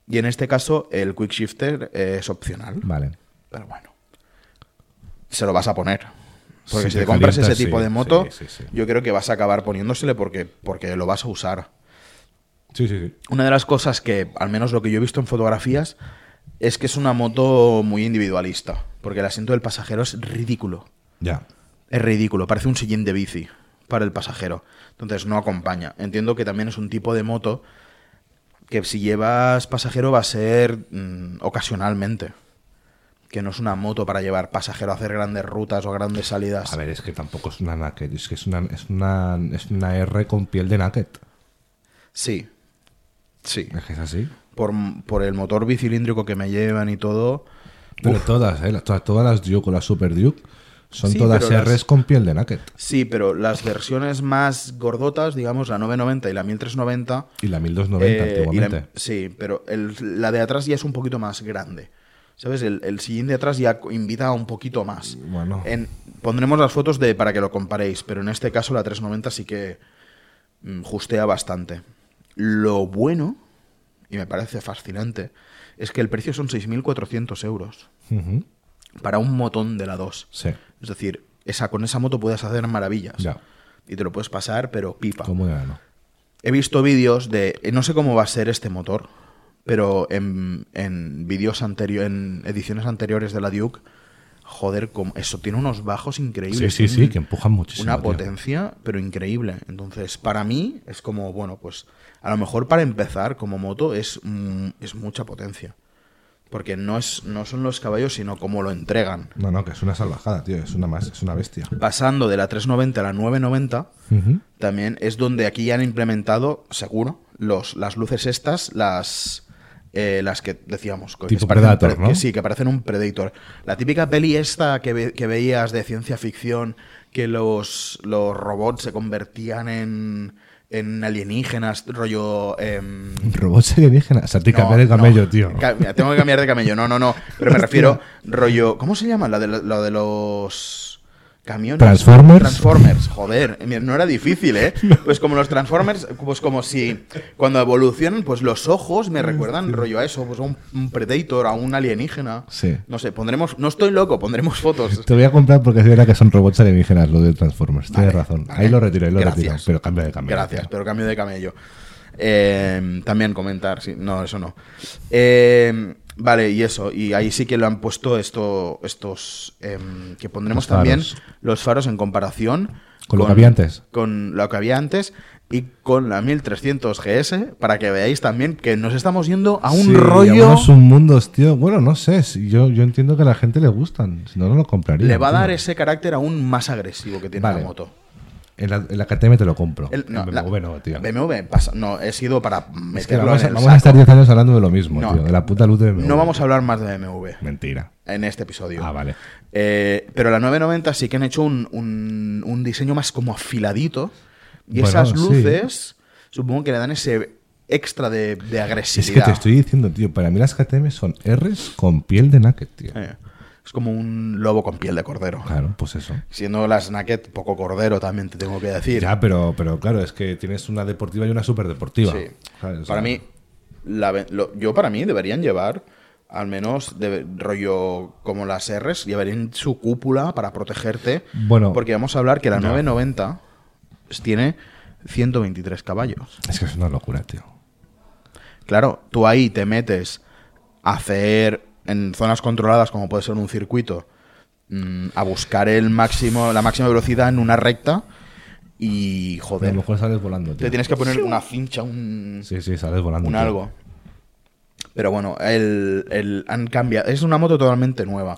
Y en este caso el quick shifter es opcional. Vale. Pero bueno. Se lo vas a poner. Porque Si si te te compras ese tipo sí, de moto, sí, sí, sí. yo creo que vas a acabar poniéndosele porque, porque lo vas a usar. Sí, sí, sí. Una de las cosas que, al menos lo que yo he visto en fotografías, es que es una moto muy individualista. Porque el asiento del pasajero es ridículo. Ya. Es ridículo, parece un sillín de bici para el pasajero. Entonces no acompaña. Entiendo que también es un tipo de moto que si llevas pasajero va a ser mm, ocasionalmente. Que no es una moto para llevar pasajero a hacer grandes rutas o grandes salidas. A ver, es que tampoco es una naked, es que es una, es una, es una R con piel de naked. Sí. Sí. Es que es así. Por, por el motor bicilíndrico que me llevan y todo. Pero uf, todas, ¿eh? Todas, todas las Duke o las Super Duke son Sí, todas Rs las- con piel de naked. Sí, pero las versiones más gordotas, digamos, la 990 y la 1390. Y la 1290 eh, y la- antiguamente. sí, pero el- la de atrás ya es un poquito más grande. ¿Sabes? El, el sillín de atrás ya invita a un poquito más. Bueno. En- pondremos las fotos de para que lo comparéis, pero en este caso la 390 sí que mm, justea bastante. Lo bueno y me parece fascinante, es que el precio son 6.400 euros Ujú. para un motón de la 2. Sí. Es decir, esa, con esa moto puedes hacer maravillas. Ya. Y te lo puedes pasar, pero pipa. ¿Cómo no? He visto vídeos de. No sé cómo va a ser este motor, pero en, en vídeos anteriores, en ediciones anteriores de la Duke, joder, como, eso tiene unos bajos increíbles. Sí, sí, sí, que empujan muchísimo. Una tío. potencia, pero increíble. Entonces, para mí, es como, bueno, pues a lo mejor para empezar como moto es, mm, es mucha potencia. Porque no, es, no son los caballos, sino cómo lo entregan. No, no, que es una salvajada, tío. Es una más, es una bestia. Pasando de la 390 a la 990, Ujú. también es donde aquí ya han implementado, seguro, los, las luces estas, las eh, las que decíamos. que Tipo Predator, pre- ¿no? Que sí, que parecen un Predator. La típica peli esta que, ve- que veías de ciencia ficción, que los, los robots se convertían en, en alienígenas, rollo... em, Robots alienígenas. O sea, te no, cambiar de camello, no. tío. Tengo que cambiar de camello. No, no, no. Pero me refiero, rollo. ¿Cómo se llama? La de, lo de los camiones. Transformers. Transformers. Joder, no era difícil, ¿eh? Pues como los Transformers, pues como si cuando evolucionan, pues los ojos me recuerdan rollo a eso, pues a un, un Predator, a un alienígena. Sí. No sé, pondremos. No estoy loco, pondremos fotos. Te voy a comprar porque es verdad que son robots alienígenas, lo de Transformers. Tienes razón. vale. Ahí lo retiro, ahí lo Gracias. retiro. Pero cambia de camello. Gracias, tío. pero cambio de camello. Eh, también comentar, sí, no, eso no. Eh, vale, y eso, y ahí sí que lo han puesto esto, estos em, que pondremos Los también los faros en comparación Con lo que había antes. Con lo que había antes y con la 1300 GS, para que veáis también que nos estamos yendo a un Sí, rollo. algunos submundos, tío. Bueno, no sé. si Yo, yo entiendo que a la gente le gustan. Si no, no lo compraría. Le va a dar ese carácter aún más agresivo que tiene Vale. la moto. En la, en la KTM te lo compro. El- no, la- BMW no, tío. BMW pasa- no, he sido para Es que meterlo vamos, a, en el vamos a estar 10 años hablando de lo mismo, No. tío. De la puta luz de BMW. No vamos a hablar más de BMW. Mentira. en este episodio. Ah, vale. Eh, pero la 990 sí que han hecho un, un- un diseño más como afiladito. Y Bueno, esas sí. luces, supongo que le dan ese extra de, de Es agresividad. que te estoy diciendo, tío. Para mí las KTM son Rs con piel de naked, tío. Eh, es como un lobo con piel de cordero. Claro, pues eso. Siendo las Naked poco cordero, también te tengo que decir. Ya, pero, pero claro, es que tienes una deportiva y una super deportiva. Sí. Para mí, la lo- yo para mí deberían llevar al menos de rollo como las Rs, llevarían su cúpula para protegerte. Bueno, porque vamos a hablar que la ya. 990 tiene 123 caballos. Es que es una locura, tío. Claro, tú ahí te metes a hacer en zonas controladas, como puede ser un circuito, mm, a buscar el máximo, la máxima velocidad en una recta y A joder, lo mejor sales volando, tío. te tienes que poner una cincha, un, Sí, sí, sales volando. un tío. algo. Pero bueno, el, el- han cambiado. Es una moto totalmente nueva.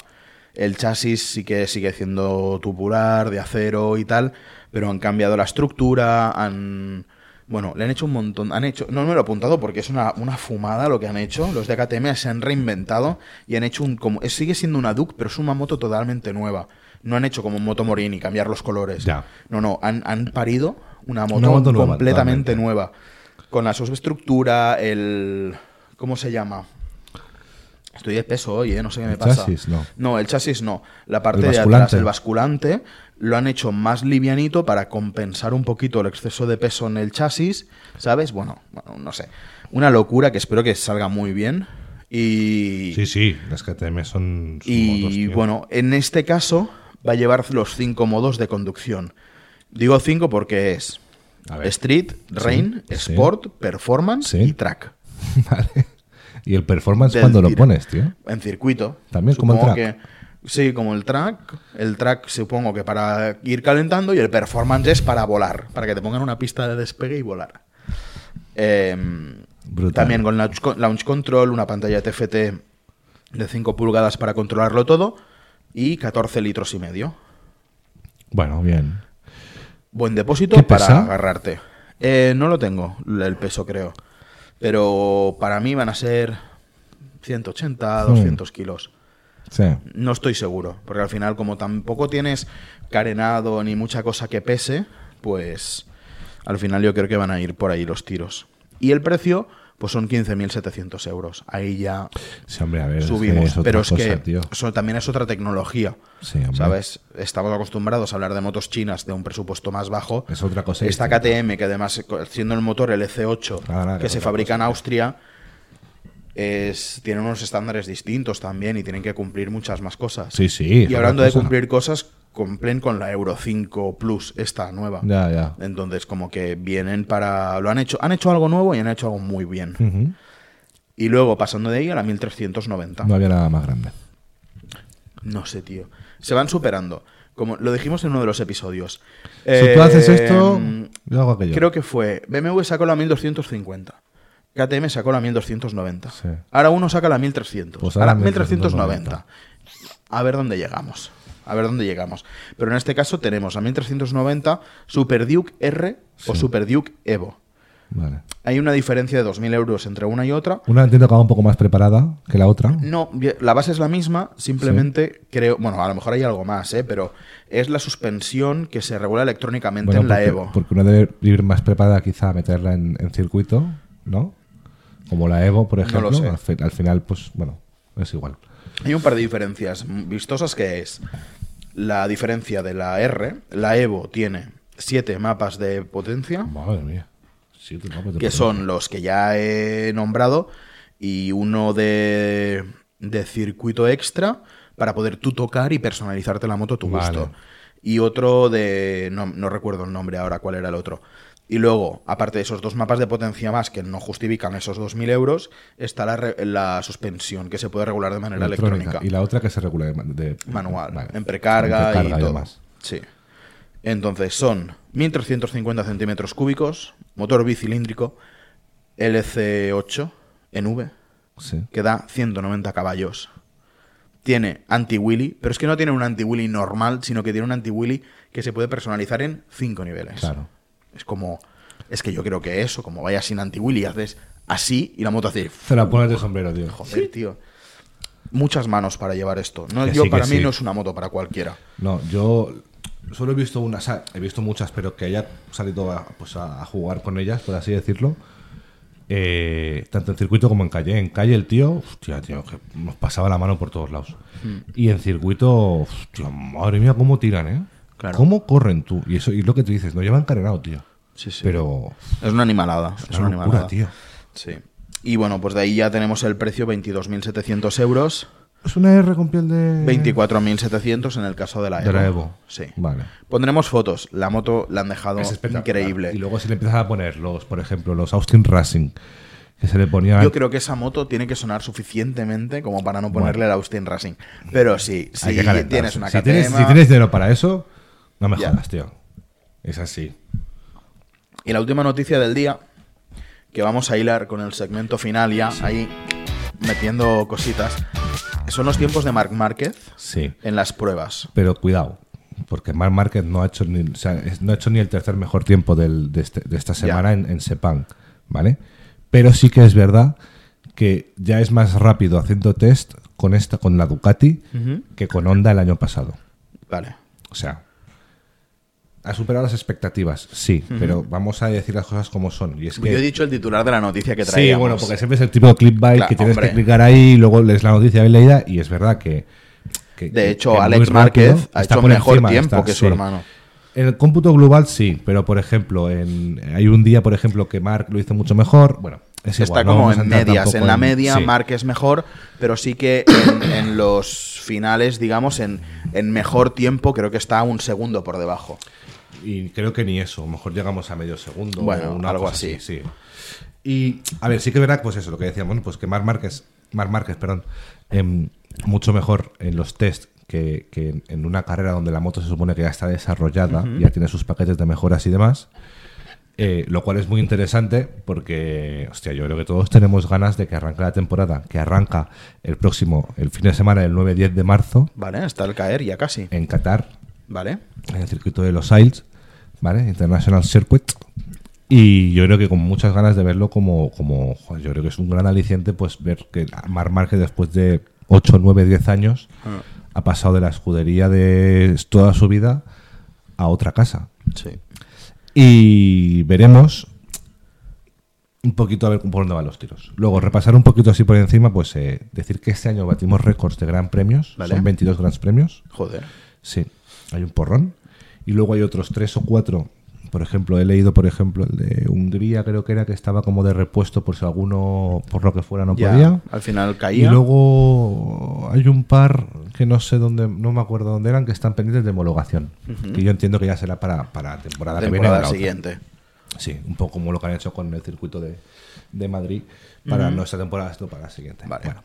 El chasis sí que sigue siendo tubular, de acero y tal, pero han cambiado la estructura, han... Bueno, le han hecho un montón. Han hecho. No me lo he apuntado porque es una, una fumada lo que han hecho. Los de KTM se han reinventado y han hecho un. Como, sigue siendo una Duke, pero es una moto totalmente nueva. No han hecho como un Moto Morini, cambiar los colores. Ya. No, no, han, han parido una moto, Una moto nueva, completamente totalmente. nueva. Con la subestructura, el. ¿Cómo se llama? Estoy de peso hoy, ¿eh? no sé qué me El pasa. chasis, no. No, el chasis no. La parte de atrás, el basculante, lo han hecho más livianito para compensar un poquito el exceso de peso en el chasis, ¿sabes? Bueno, bueno, no sé. Una locura que espero que salga muy bien. Y, Sí, sí, las KTM son, son y motos, tío. bueno, en este caso va a llevar los cinco modos de conducción. Digo cinco porque es. Street, Rain, sí. Sport, Performance Sí. y Track. Vale. Y el performance Del cuando lo pones, tío. En circuito. También, como track. que- sí, como el track. El track supongo que para ir calentando y el performance es para volar, para que te pongan una pista de despegue y volar. Em, también con launch, launch control, una pantalla TFT de 5 pulgadas para controlarlo todo y 14 litros y medio. Bueno, bien. Buen depósito ¿Qué para pesa? agarrarte. Eh, no lo tengo, el peso creo. Pero para mí van a ser 180, Hmm. 200 kilos. Sí. No estoy seguro, porque al final como tampoco tienes carenado ni mucha cosa que pese, pues al final yo creo que van a ir por ahí los tiros. Y el precio, pues son 15.700 euros. Ahí ya Sí, hombre, a ver. es que subimos. es pero es cosa, que tío. eso también es otra tecnología. Sí. ¿Sabes? Estamos acostumbrados a hablar de motos chinas de un presupuesto más bajo. Es otra cosa Esta distinta. KTM, que además, siendo el motor el EC8, Nada, nada, que se fabrica en. Austria, es, tiene unos estándares distintos también y tienen que cumplir muchas más cosas. Sí, sí. Y hablando de cumplir cosas, cumplen con la Euro 5 Plus, esta nueva. Ya, ya. Entonces, como que vienen para. Lo han hecho. Han hecho algo nuevo y han hecho algo muy bien. Y luego, pasando de ahí a la 1390. No había nada más grande. No sé, tío. Se van superando. Como lo dijimos en uno de los episodios. Si tú haces esto, yo hago aquello. Creo que fue. BMW sacó la 1250. KTM sacó la 1290. Sí. Ahora uno saca la 1300. Pues ahora ahora 1390. A ver dónde llegamos. A ver dónde llegamos. Pero en este caso tenemos la 1390 Super Duke R o. Super Duke Evo. Vale. Hay una diferencia de 2.000 euros entre una y otra. Una entiendo que va un poco más preparada que la otra. No, la base es la misma, simplemente creo, bueno, a lo mejor hay algo más, ¿eh? pero es la suspensión que se regula electrónicamente Bueno, en la Evo. porque una debe ir más preparada quizá a meterla en, en circuito, ¿no? Como la Evo, por ejemplo. Al, fi- al final, pues bueno, es igual. Hay un par de diferencias vistosas que es la diferencia de la R. La Evo tiene siete mapas de potencia, Madre mía. Sí, tú, no, pues te que son los que ya he nombrado, y uno de, de circuito extra para poder tú tocar y personalizarte la moto a tu Vale. gusto. Y otro de... No, no recuerdo el nombre ahora, cuál era el otro. Y luego, aparte de esos dos mapas de potencia más que no justifican esos 2.000 euros, está la, re- la suspensión que se puede regular de manera electrónica. Y la otra que se regula de, de- manual, vale. en precarga, En precarga y todo. demás. Sí. Entonces son 1350 centímetros cúbicos, motor bicilíndrico, LC8 en V, Sí. que da 190 caballos. Tiene anti-wheelie, pero es que no tiene un anti-wheelie normal, sino que tiene un anti-wheelie que se puede personalizar en 5 niveles. Claro. Es como. Es que yo creo que eso, como vayas sin anti-wheelie, haces así y la moto hace. Se la pones de sombrero, tío. Joder, tío. Muchas manos para llevar esto. No, Que yo sí, para mí sí. no es una moto para cualquiera. No, yo solo he visto una, o sea, he visto muchas, pero que haya salido a, pues a, a jugar con ellas, por así decirlo. eh, tanto en circuito como en calle. En calle el tío, hostia, tío, que nos pasaba la mano por todos lados. Hmm. Y en circuito, hostia, madre mía, cómo tiran, ¿eh? Claro. ¿Cómo corren tú? Y eso y lo que tú dices, no llevan carenado, tío. Sí, sí. Pero Es una animalada. Es, una una locura, animalada. tío. Sí. Y bueno, pues de ahí ya tenemos el precio 22.700 euros. Es una R con piel de 24.700 en el caso de la Evo. de la Evo. Sí. Vale. Pondremos fotos. La moto la han dejado Es increíble. Y luego si le empiezas a poner los, por ejemplo, los Austin Racing, que se le ponían Yo creo que esa moto tiene que sonar suficientemente como para no ponerle el Austin Racing. Pero sí, calentarse. tienes una si KTM... tienes, si tienes dinero para eso, no me Ya. jodas, tío. Es así. Y la última noticia del día, que vamos a hilar con el segmento final ya, ahí metiendo cositas, son los tiempos de Marc Márquez Sí. en las pruebas. Pero cuidado, porque Marc Márquez no ha hecho ni, o sea, es- no ha hecho ni el tercer mejor tiempo del- de, este- de esta semana en, en Sepang, ¿vale? Pero sí que es verdad que ya es más rápido haciendo test con esta, con la Ducati, que con Honda el año pasado. Vale. O sea, ha superado las expectativas, sí, pero vamos a decir las cosas como son. Y es que Yo he dicho el titular de la noticia que Sí, bueno, porque siempre es el tipo de clickbait Claro, que tienes hombre. que clicar ahí y luego lees la noticia bien leída y es verdad que... que- De hecho, que Alex Márquez ha está hecho por mejor encima, tiempo está- que su sí. hermano. En el cómputo global sí, pero por ejemplo, en, hay un día, por ejemplo, que Mark lo hizo mucho mejor. Bueno, es igual. Está no como en medias. En la media, sí. Marc es mejor, pero sí que en, en los finales, digamos, en, en mejor tiempo, creo que está un segundo por debajo. Y creo que ni eso, a lo mejor llegamos a medio segundo. Bueno, o una algo cosa así. sí. Y, a ver, sí que es verdad, pues eso, lo que decíamos, pues que Marc Márquez, Marc Márquez, perdón, em, mucho mejor en los test que, que en- una carrera donde la moto se supone que ya está desarrollada, ya tiene sus paquetes de mejoras y demás. Eh, lo cual es muy interesante porque, hostia, yo creo que todos tenemos ganas de que arranque la temporada, que arranca el próximo, el fin de semana, el 9-10 de marzo, Vale, está el caer ya casi. en Qatar, Vale. en el circuito de los Isles, ¿vale? International Circuit. Y yo creo que con muchas ganas de verlo como, como yo creo que es un gran aliciente pues ver que Mar Márquez después de 8, 9, 10 años Ah. ha pasado de la escudería de toda su vida a otra casa. Sí. Y veremos un poquito a ver por dónde van los tiros. Luego, repasar un poquito así por encima, pues eh, decir que este año batimos récords de gran premios. Vale. Son 22 grandes premios. Joder. Sí, hay un porrón. Y luego hay otros tres o cuatro Por ejemplo, he leído, por ejemplo, el de Hungría, creo que era que estaba como de repuesto por si alguno, por lo que fuera, no Ya, podía. al final Y caía. luego hay un par que no sé dónde, no me acuerdo dónde eran, que están pendientes de homologación. Que yo entiendo que ya será para, para temporada, que viene. temporada la otra. siguiente. Sí, un poco como lo que han hecho con el circuito de, de Madrid para nuestra temporada, esto para la siguiente. Vale. Bueno.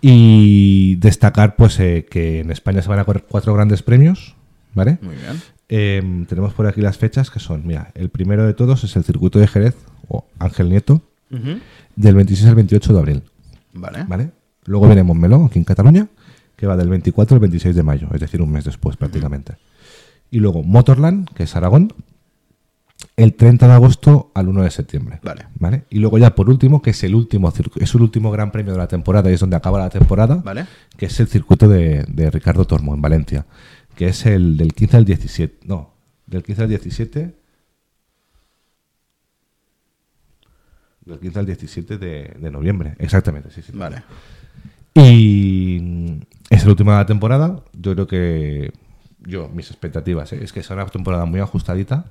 Y destacar pues eh, que en España se van a correr cuatro grandes premios, ¿vale? Muy bien. Eh, tenemos por aquí las fechas que son, mira, el primero de todos es el circuito de Jerez o Ángel Nieto del 26 al 28 de abril, Vale. ¿vale? Luego viene Montmeló, aquí en Cataluña, que va del 24 al 26 de mayo, es decir, un mes después prácticamente. Y luego Motorland, que es Aragón, el 30 de agosto al 1 de septiembre. Vale. ¿Vale? Y luego ya por último, que es el último es el último gran premio de la temporada y es donde acaba la temporada, Vale. que es el circuito de, de Ricardo Tormo en Valencia, que es el del 15 al 17, no, del 15 al 17 del 15 al 17 de, de noviembre, exactamente, sí, sí. Vale. Y mm, es la temporada. Yo creo que yo, mis expectativas, ¿eh? es que será una temporada muy ajustadita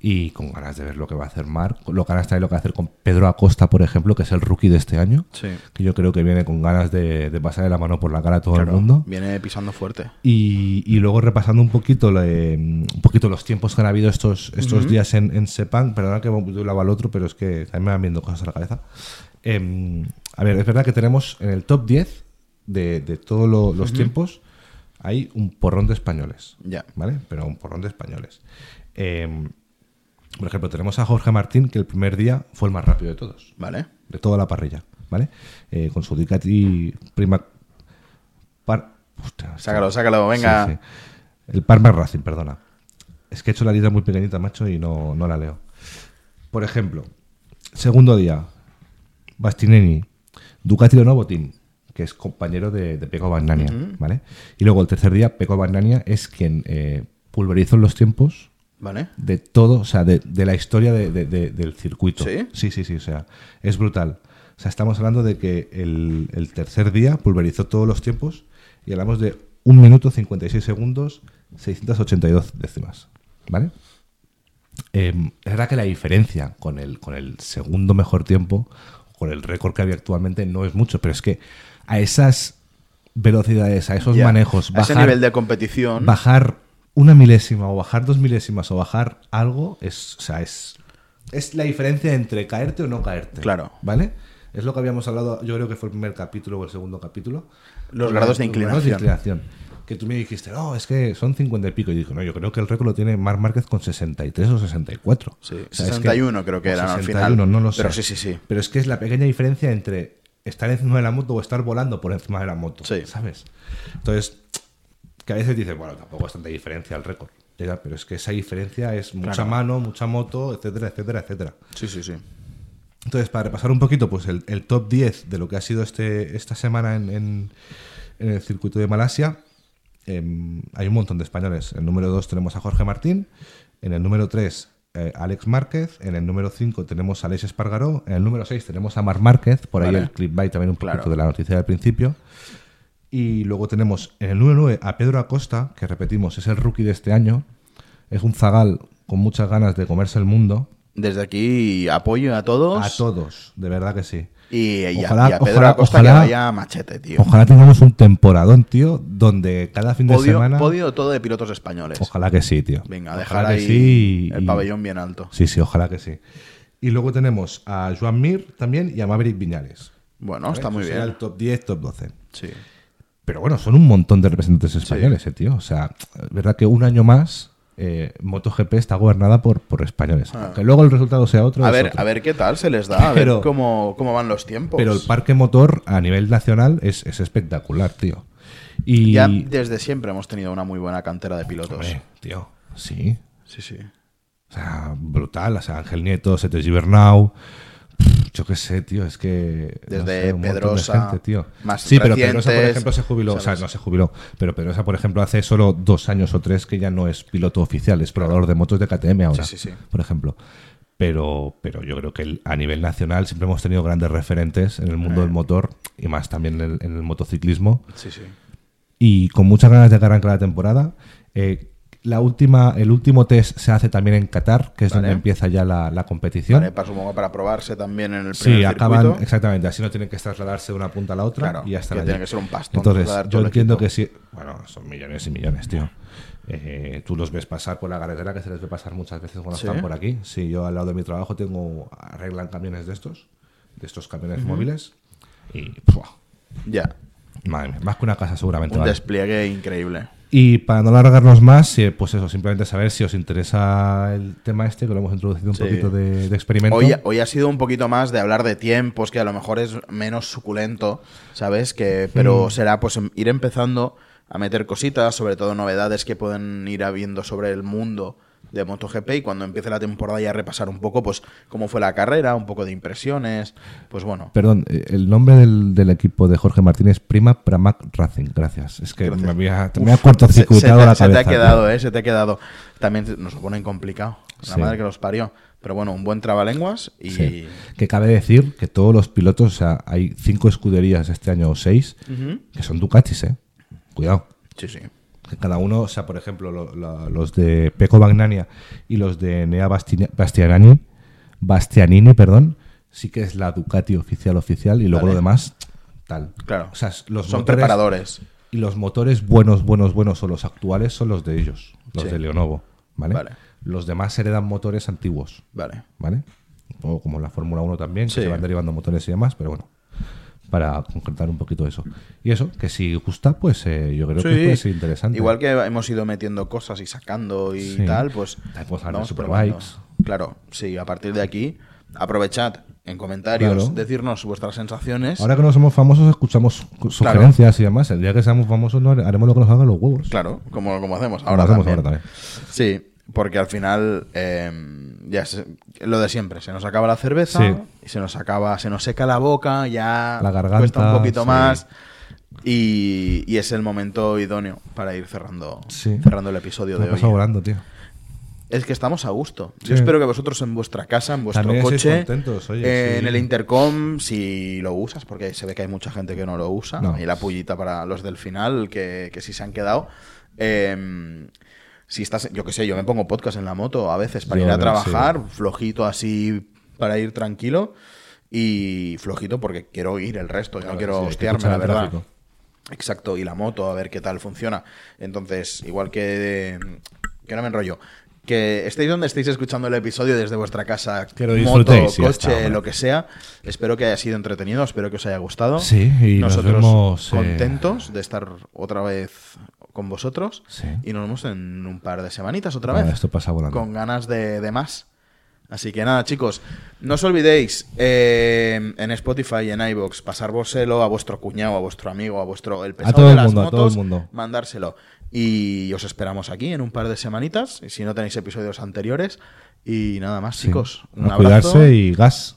y con ganas de ver lo que va a hacer Marc, lo ganas también lo que va a hacer con Pedro Acosta, por ejemplo, que es el rookie de este año, Sí. que yo creo que viene con ganas de, de pasarle la mano por la cara a todo Claro, el mundo. Viene pisando fuerte. Y, y luego repasando un poquito le- un poquito los tiempos que han habido estos, estos días en, en Sepang, perdona que lado al otro, pero es que también me van viendo cosas a la cabeza. Em, a ver, es verdad que tenemos en el top 10 de, de todos lo- los tiempos, hay un porrón de españoles. Ya. ¿Vale? Pero un porrón de españoles. Em, por ejemplo, tenemos a Jorge Martín, que el primer día fue el más rápido de todos Vale. de toda la parrilla, ¿vale? Eh, con su Ducati Prima Par... Hostia, Sácalo, sácalo, venga. Sí, sí. El Parma Racing, perdona. Es que he hecho la lista muy pequeñita, macho, y no, no la leo. Por ejemplo, segundo día, Bastineni, Ducati Lenovo Team, que es compañero de, de Pecco Bagnania, ¿vale? Y luego el tercer día, Pecco Bagnania es quien eh, pulverizó los tiempos Vale. de todo, o sea, de, de la historia de- de- de- del circuito. ¿Sí? Sí, sí, sí, o sea, es brutal. O sea, estamos hablando de que el, el tercer día pulverizó todos los tiempos y hablamos de 1 minuto 56 segundos 682 décimas, ¿vale? Eh, es verdad que la diferencia con el, con el segundo mejor tiempo, con el récord que había actualmente, no es mucho, pero es que a esas velocidades, a esos manejos, A ese bajar- nivel de competición. bajar una milésima o bajar dos milésimas o bajar algo es, o sea, es, es la diferencia entre caerte o no caerte. Claro. ¿Vale? Es lo que habíamos hablado, yo creo que fue el primer capítulo o el segundo capítulo. Los grados de grados de inclinación. inclinación. Que tú me dijiste, no, es que son 50 y pico. Y dije, no, yo creo que el récord lo tiene Marc Márquez con 63 o 64. Sí, O sea, es 61 creo que o eran al 61, final. no lo sé. Pero sí, sí, sí. Pero es que es la pequeña diferencia entre estar encima de la moto o estar volando por encima de la moto. Sí. ¿Sabes? Entonces, que a veces dices, bueno, tampoco es tanta diferencia al récord. Pero es que esa diferencia es mucha Claro. mano, mucha moto, etcétera, etcétera, etcétera. Sí, sí, sí. Entonces, para repasar un poquito, pues el, el top 10 de lo que ha sido este, esta semana en, en- en el circuito de Malasia, em, hay un montón de españoles. En el número 2 tenemos a Jorge Martín, en el número 3 Alex Márquez, en el número 5 tenemos a Alex Espargaró, en el número 6 tenemos a Marc Márquez, por ahí el clip by también un poquito Claro. de la noticia del principio. Y luego tenemos en el número 9 a Pedro Acosta, que repetimos, es el rookie de este año. Es un zagal con muchas ganas de comerse el mundo. Desde aquí apoyo a todos. A todos, de verdad que sí. Y, Ojalá- y a Pedro ojalá- Acosta ojalá- que vaya machete, tío. Ojalá tengamos un temporadón, tío, donde cada fin de semana. podio todo de pilotos españoles. Ojalá que sí, tío. Venga, dejar ahí sí el y- pabellón bien alto. Sí, sí, ojalá que sí. Y luego tenemos a Joan Mir también y a Maverick Viñales. Bueno, está muy sería bien. el top 10, top 12. Sí. Pero bueno, son un montón de representantes españoles, eh, tío. O sea, es verdad que un año más eh, MotoGP está gobernada por, por españoles. Ah. Que luego el resultado sea otro. A ver, otro. a ver qué tal se les da, a Pero- ver cómo, cómo van los tiempos. Pero el parque motor a nivel nacional es, es espectacular, tío. Y. Ya desde siempre hemos tenido una muy buena cantera de pilotos. Hombre, tío, sí. Sí, sí. O sea, brutal. O sea, Ángel Nieto, Sete Gibernau. Yo qué sé, tío, es que. no Desde sé, de Pedrosa, gente, tío. más sí, pero Pedrosa, por ejemplo, se jubiló. O sea, no se jubiló. Pero Pedrosa, por ejemplo, hace solo dos años o tres que ya no es piloto oficial, es probador de motos de KTM ahora. Sí, sí, sí. Por ejemplo. Pero, pero yo creo que a nivel nacional siempre hemos tenido grandes referentes en el mundo Eh. del motor y más también en el, en el motociclismo Sí, sí. y con muchas ganas de que arranque la temporada. Eh, La última, el último test se hace también en Qatar, que es Vale. donde empieza ya la, la competición. Vale, para, supongo para probarse también en el primer Sí, acaban circuito. exactamente, así no tienen que trasladarse de una punta a la otra Claro, y ya tiene que ser un pastón Entonces, yo entiendo que sí. Bueno, son millones y millones, tío. Eh, tú los ves pasar por la carretera, que se les ve pasar muchas veces cuando ¿Sí? están por aquí. Sí, yo al lado de mi trabajo tengo arreglan camiones de estos, de estos camiones móviles y ¡pua! Ya, madre mía, más que una casa seguramente. un vale. despliegue increíble. Y para no alargarnos más, eh, pues eso, simplemente saber si os interesa el tema este, que lo hemos introducido un Sí. poquito de, de experimento. Hoy, hoy ha sido un poquito más de hablar de tiempos, que a lo mejor es menos suculento, ¿sabes? Que, pero Mm. será pues ir empezando a meter cositas, sobre todo novedades que pueden ir habiendo sobre el mundo de MotoGP y cuando empiece la temporada ya repasar un poco pues cómo fue la carrera, un poco de impresiones, pues bueno. Perdón, eh, el nombre del, del equipo de Jorge Martínez Prima Pramac Racing. Gracias. Es que Gracias. me había, Uf, me ha se, se cortocircuitado te, la se te cabeza. ha quedado, tío. ¿eh? Se te ha quedado. También nos lo ponen complicado. La Sí. madre que los parió. Pero bueno, un buen trabalenguas y... Sí. Que cabe decir que todos los pilotos, o sea, hay cinco escuderías este año o seis, que son Ducatis, ¿eh? Cuidado. Sí, sí. Cada uno, o sea, por ejemplo, lo- los de Peco Bagnania y los de Nea Basti- Bastianini, Bastianini, perdón, sí que es la Ducati oficial oficial y luego lo demás, tal. Claro. O sea, los Son motores- preparadores. Y los motores buenos, buenos, buenos o los actuales son los de ellos, los Sí. de Leonovo, ¿vale? Vale. Los demás heredan motores antiguos, Vale. ¿vale? O como la Fórmula 1 también, que Sí. se van derivando motores y demás, pero bueno, para concretar un poquito eso. Y eso, que si gusta, pues eh, yo creo que puede ser interesante. Igual que hemos ido metiendo cosas y sacando y Sí. tal, pues podemos hablar de vamos Superbikes. Claro, sí, a partir de aquí, aprovechad en comentarios, Claro. decirnos vuestras sensaciones. Ahora que no somos famosos, escuchamos cu- sugerencias y demás. El día que seamos famosos, no hare- haremos lo que nos hagan los huevos. Claro, como, como hacemos Como ahora, hacemos también. ahora también. Sí, porque al final, eh, ya es lo de siempre, se nos acaba la cerveza Sí. y se nos acaba, se nos seca la boca, ya La garganta, cuesta un poquito sí. más. Y, y es el momento idóneo para ir cerrando, Sí. cerrando el episodio Me de hoy. volando, tío. Es que estamos a gusto. Yo espero que vosotros en vuestra casa, en vuestro También coche, contentos, oye, eh, en el intercom, si lo usas, porque se ve que hay mucha gente que no lo usa, No. y la pullita para los del final, que, que sí se han quedado. Eh, si estás, yo qué sé, yo me pongo podcast en la moto a veces para Yo ir a trabajar, flojito así para ir tranquilo, y flojito porque quiero oír el resto, yo no Claro, quiero sí, hostiarme, la verdad. tráfico. Exacto, y la moto, a ver qué tal funciona. Entonces, igual que, que no me enrollo, que estéis donde estéis escuchando el episodio desde vuestra casa, moto, coche, está, lo que sea. Espero que haya sido entretenido, espero que os haya gustado. Sí, y nos nosotros vemos, eh, contentos de estar otra vez con vosotros Sí. y nos vemos en un par de semanitas otra Vale, vez. esto pasa volando. Con ganas de, de más. Así que nada, chicos, no os olvidéis eh, en Spotify y en iBox pasárselo a vuestro cuñado, a vuestro amigo, a vuestro el pesado todo de el las mundo, a motos, todo el mundo. mandárselo. Y os esperamos aquí en un par de semanitas, y si no tenéis episodios anteriores. Y nada más, Sí. chicos, un A abrazo. cuidarse y gas.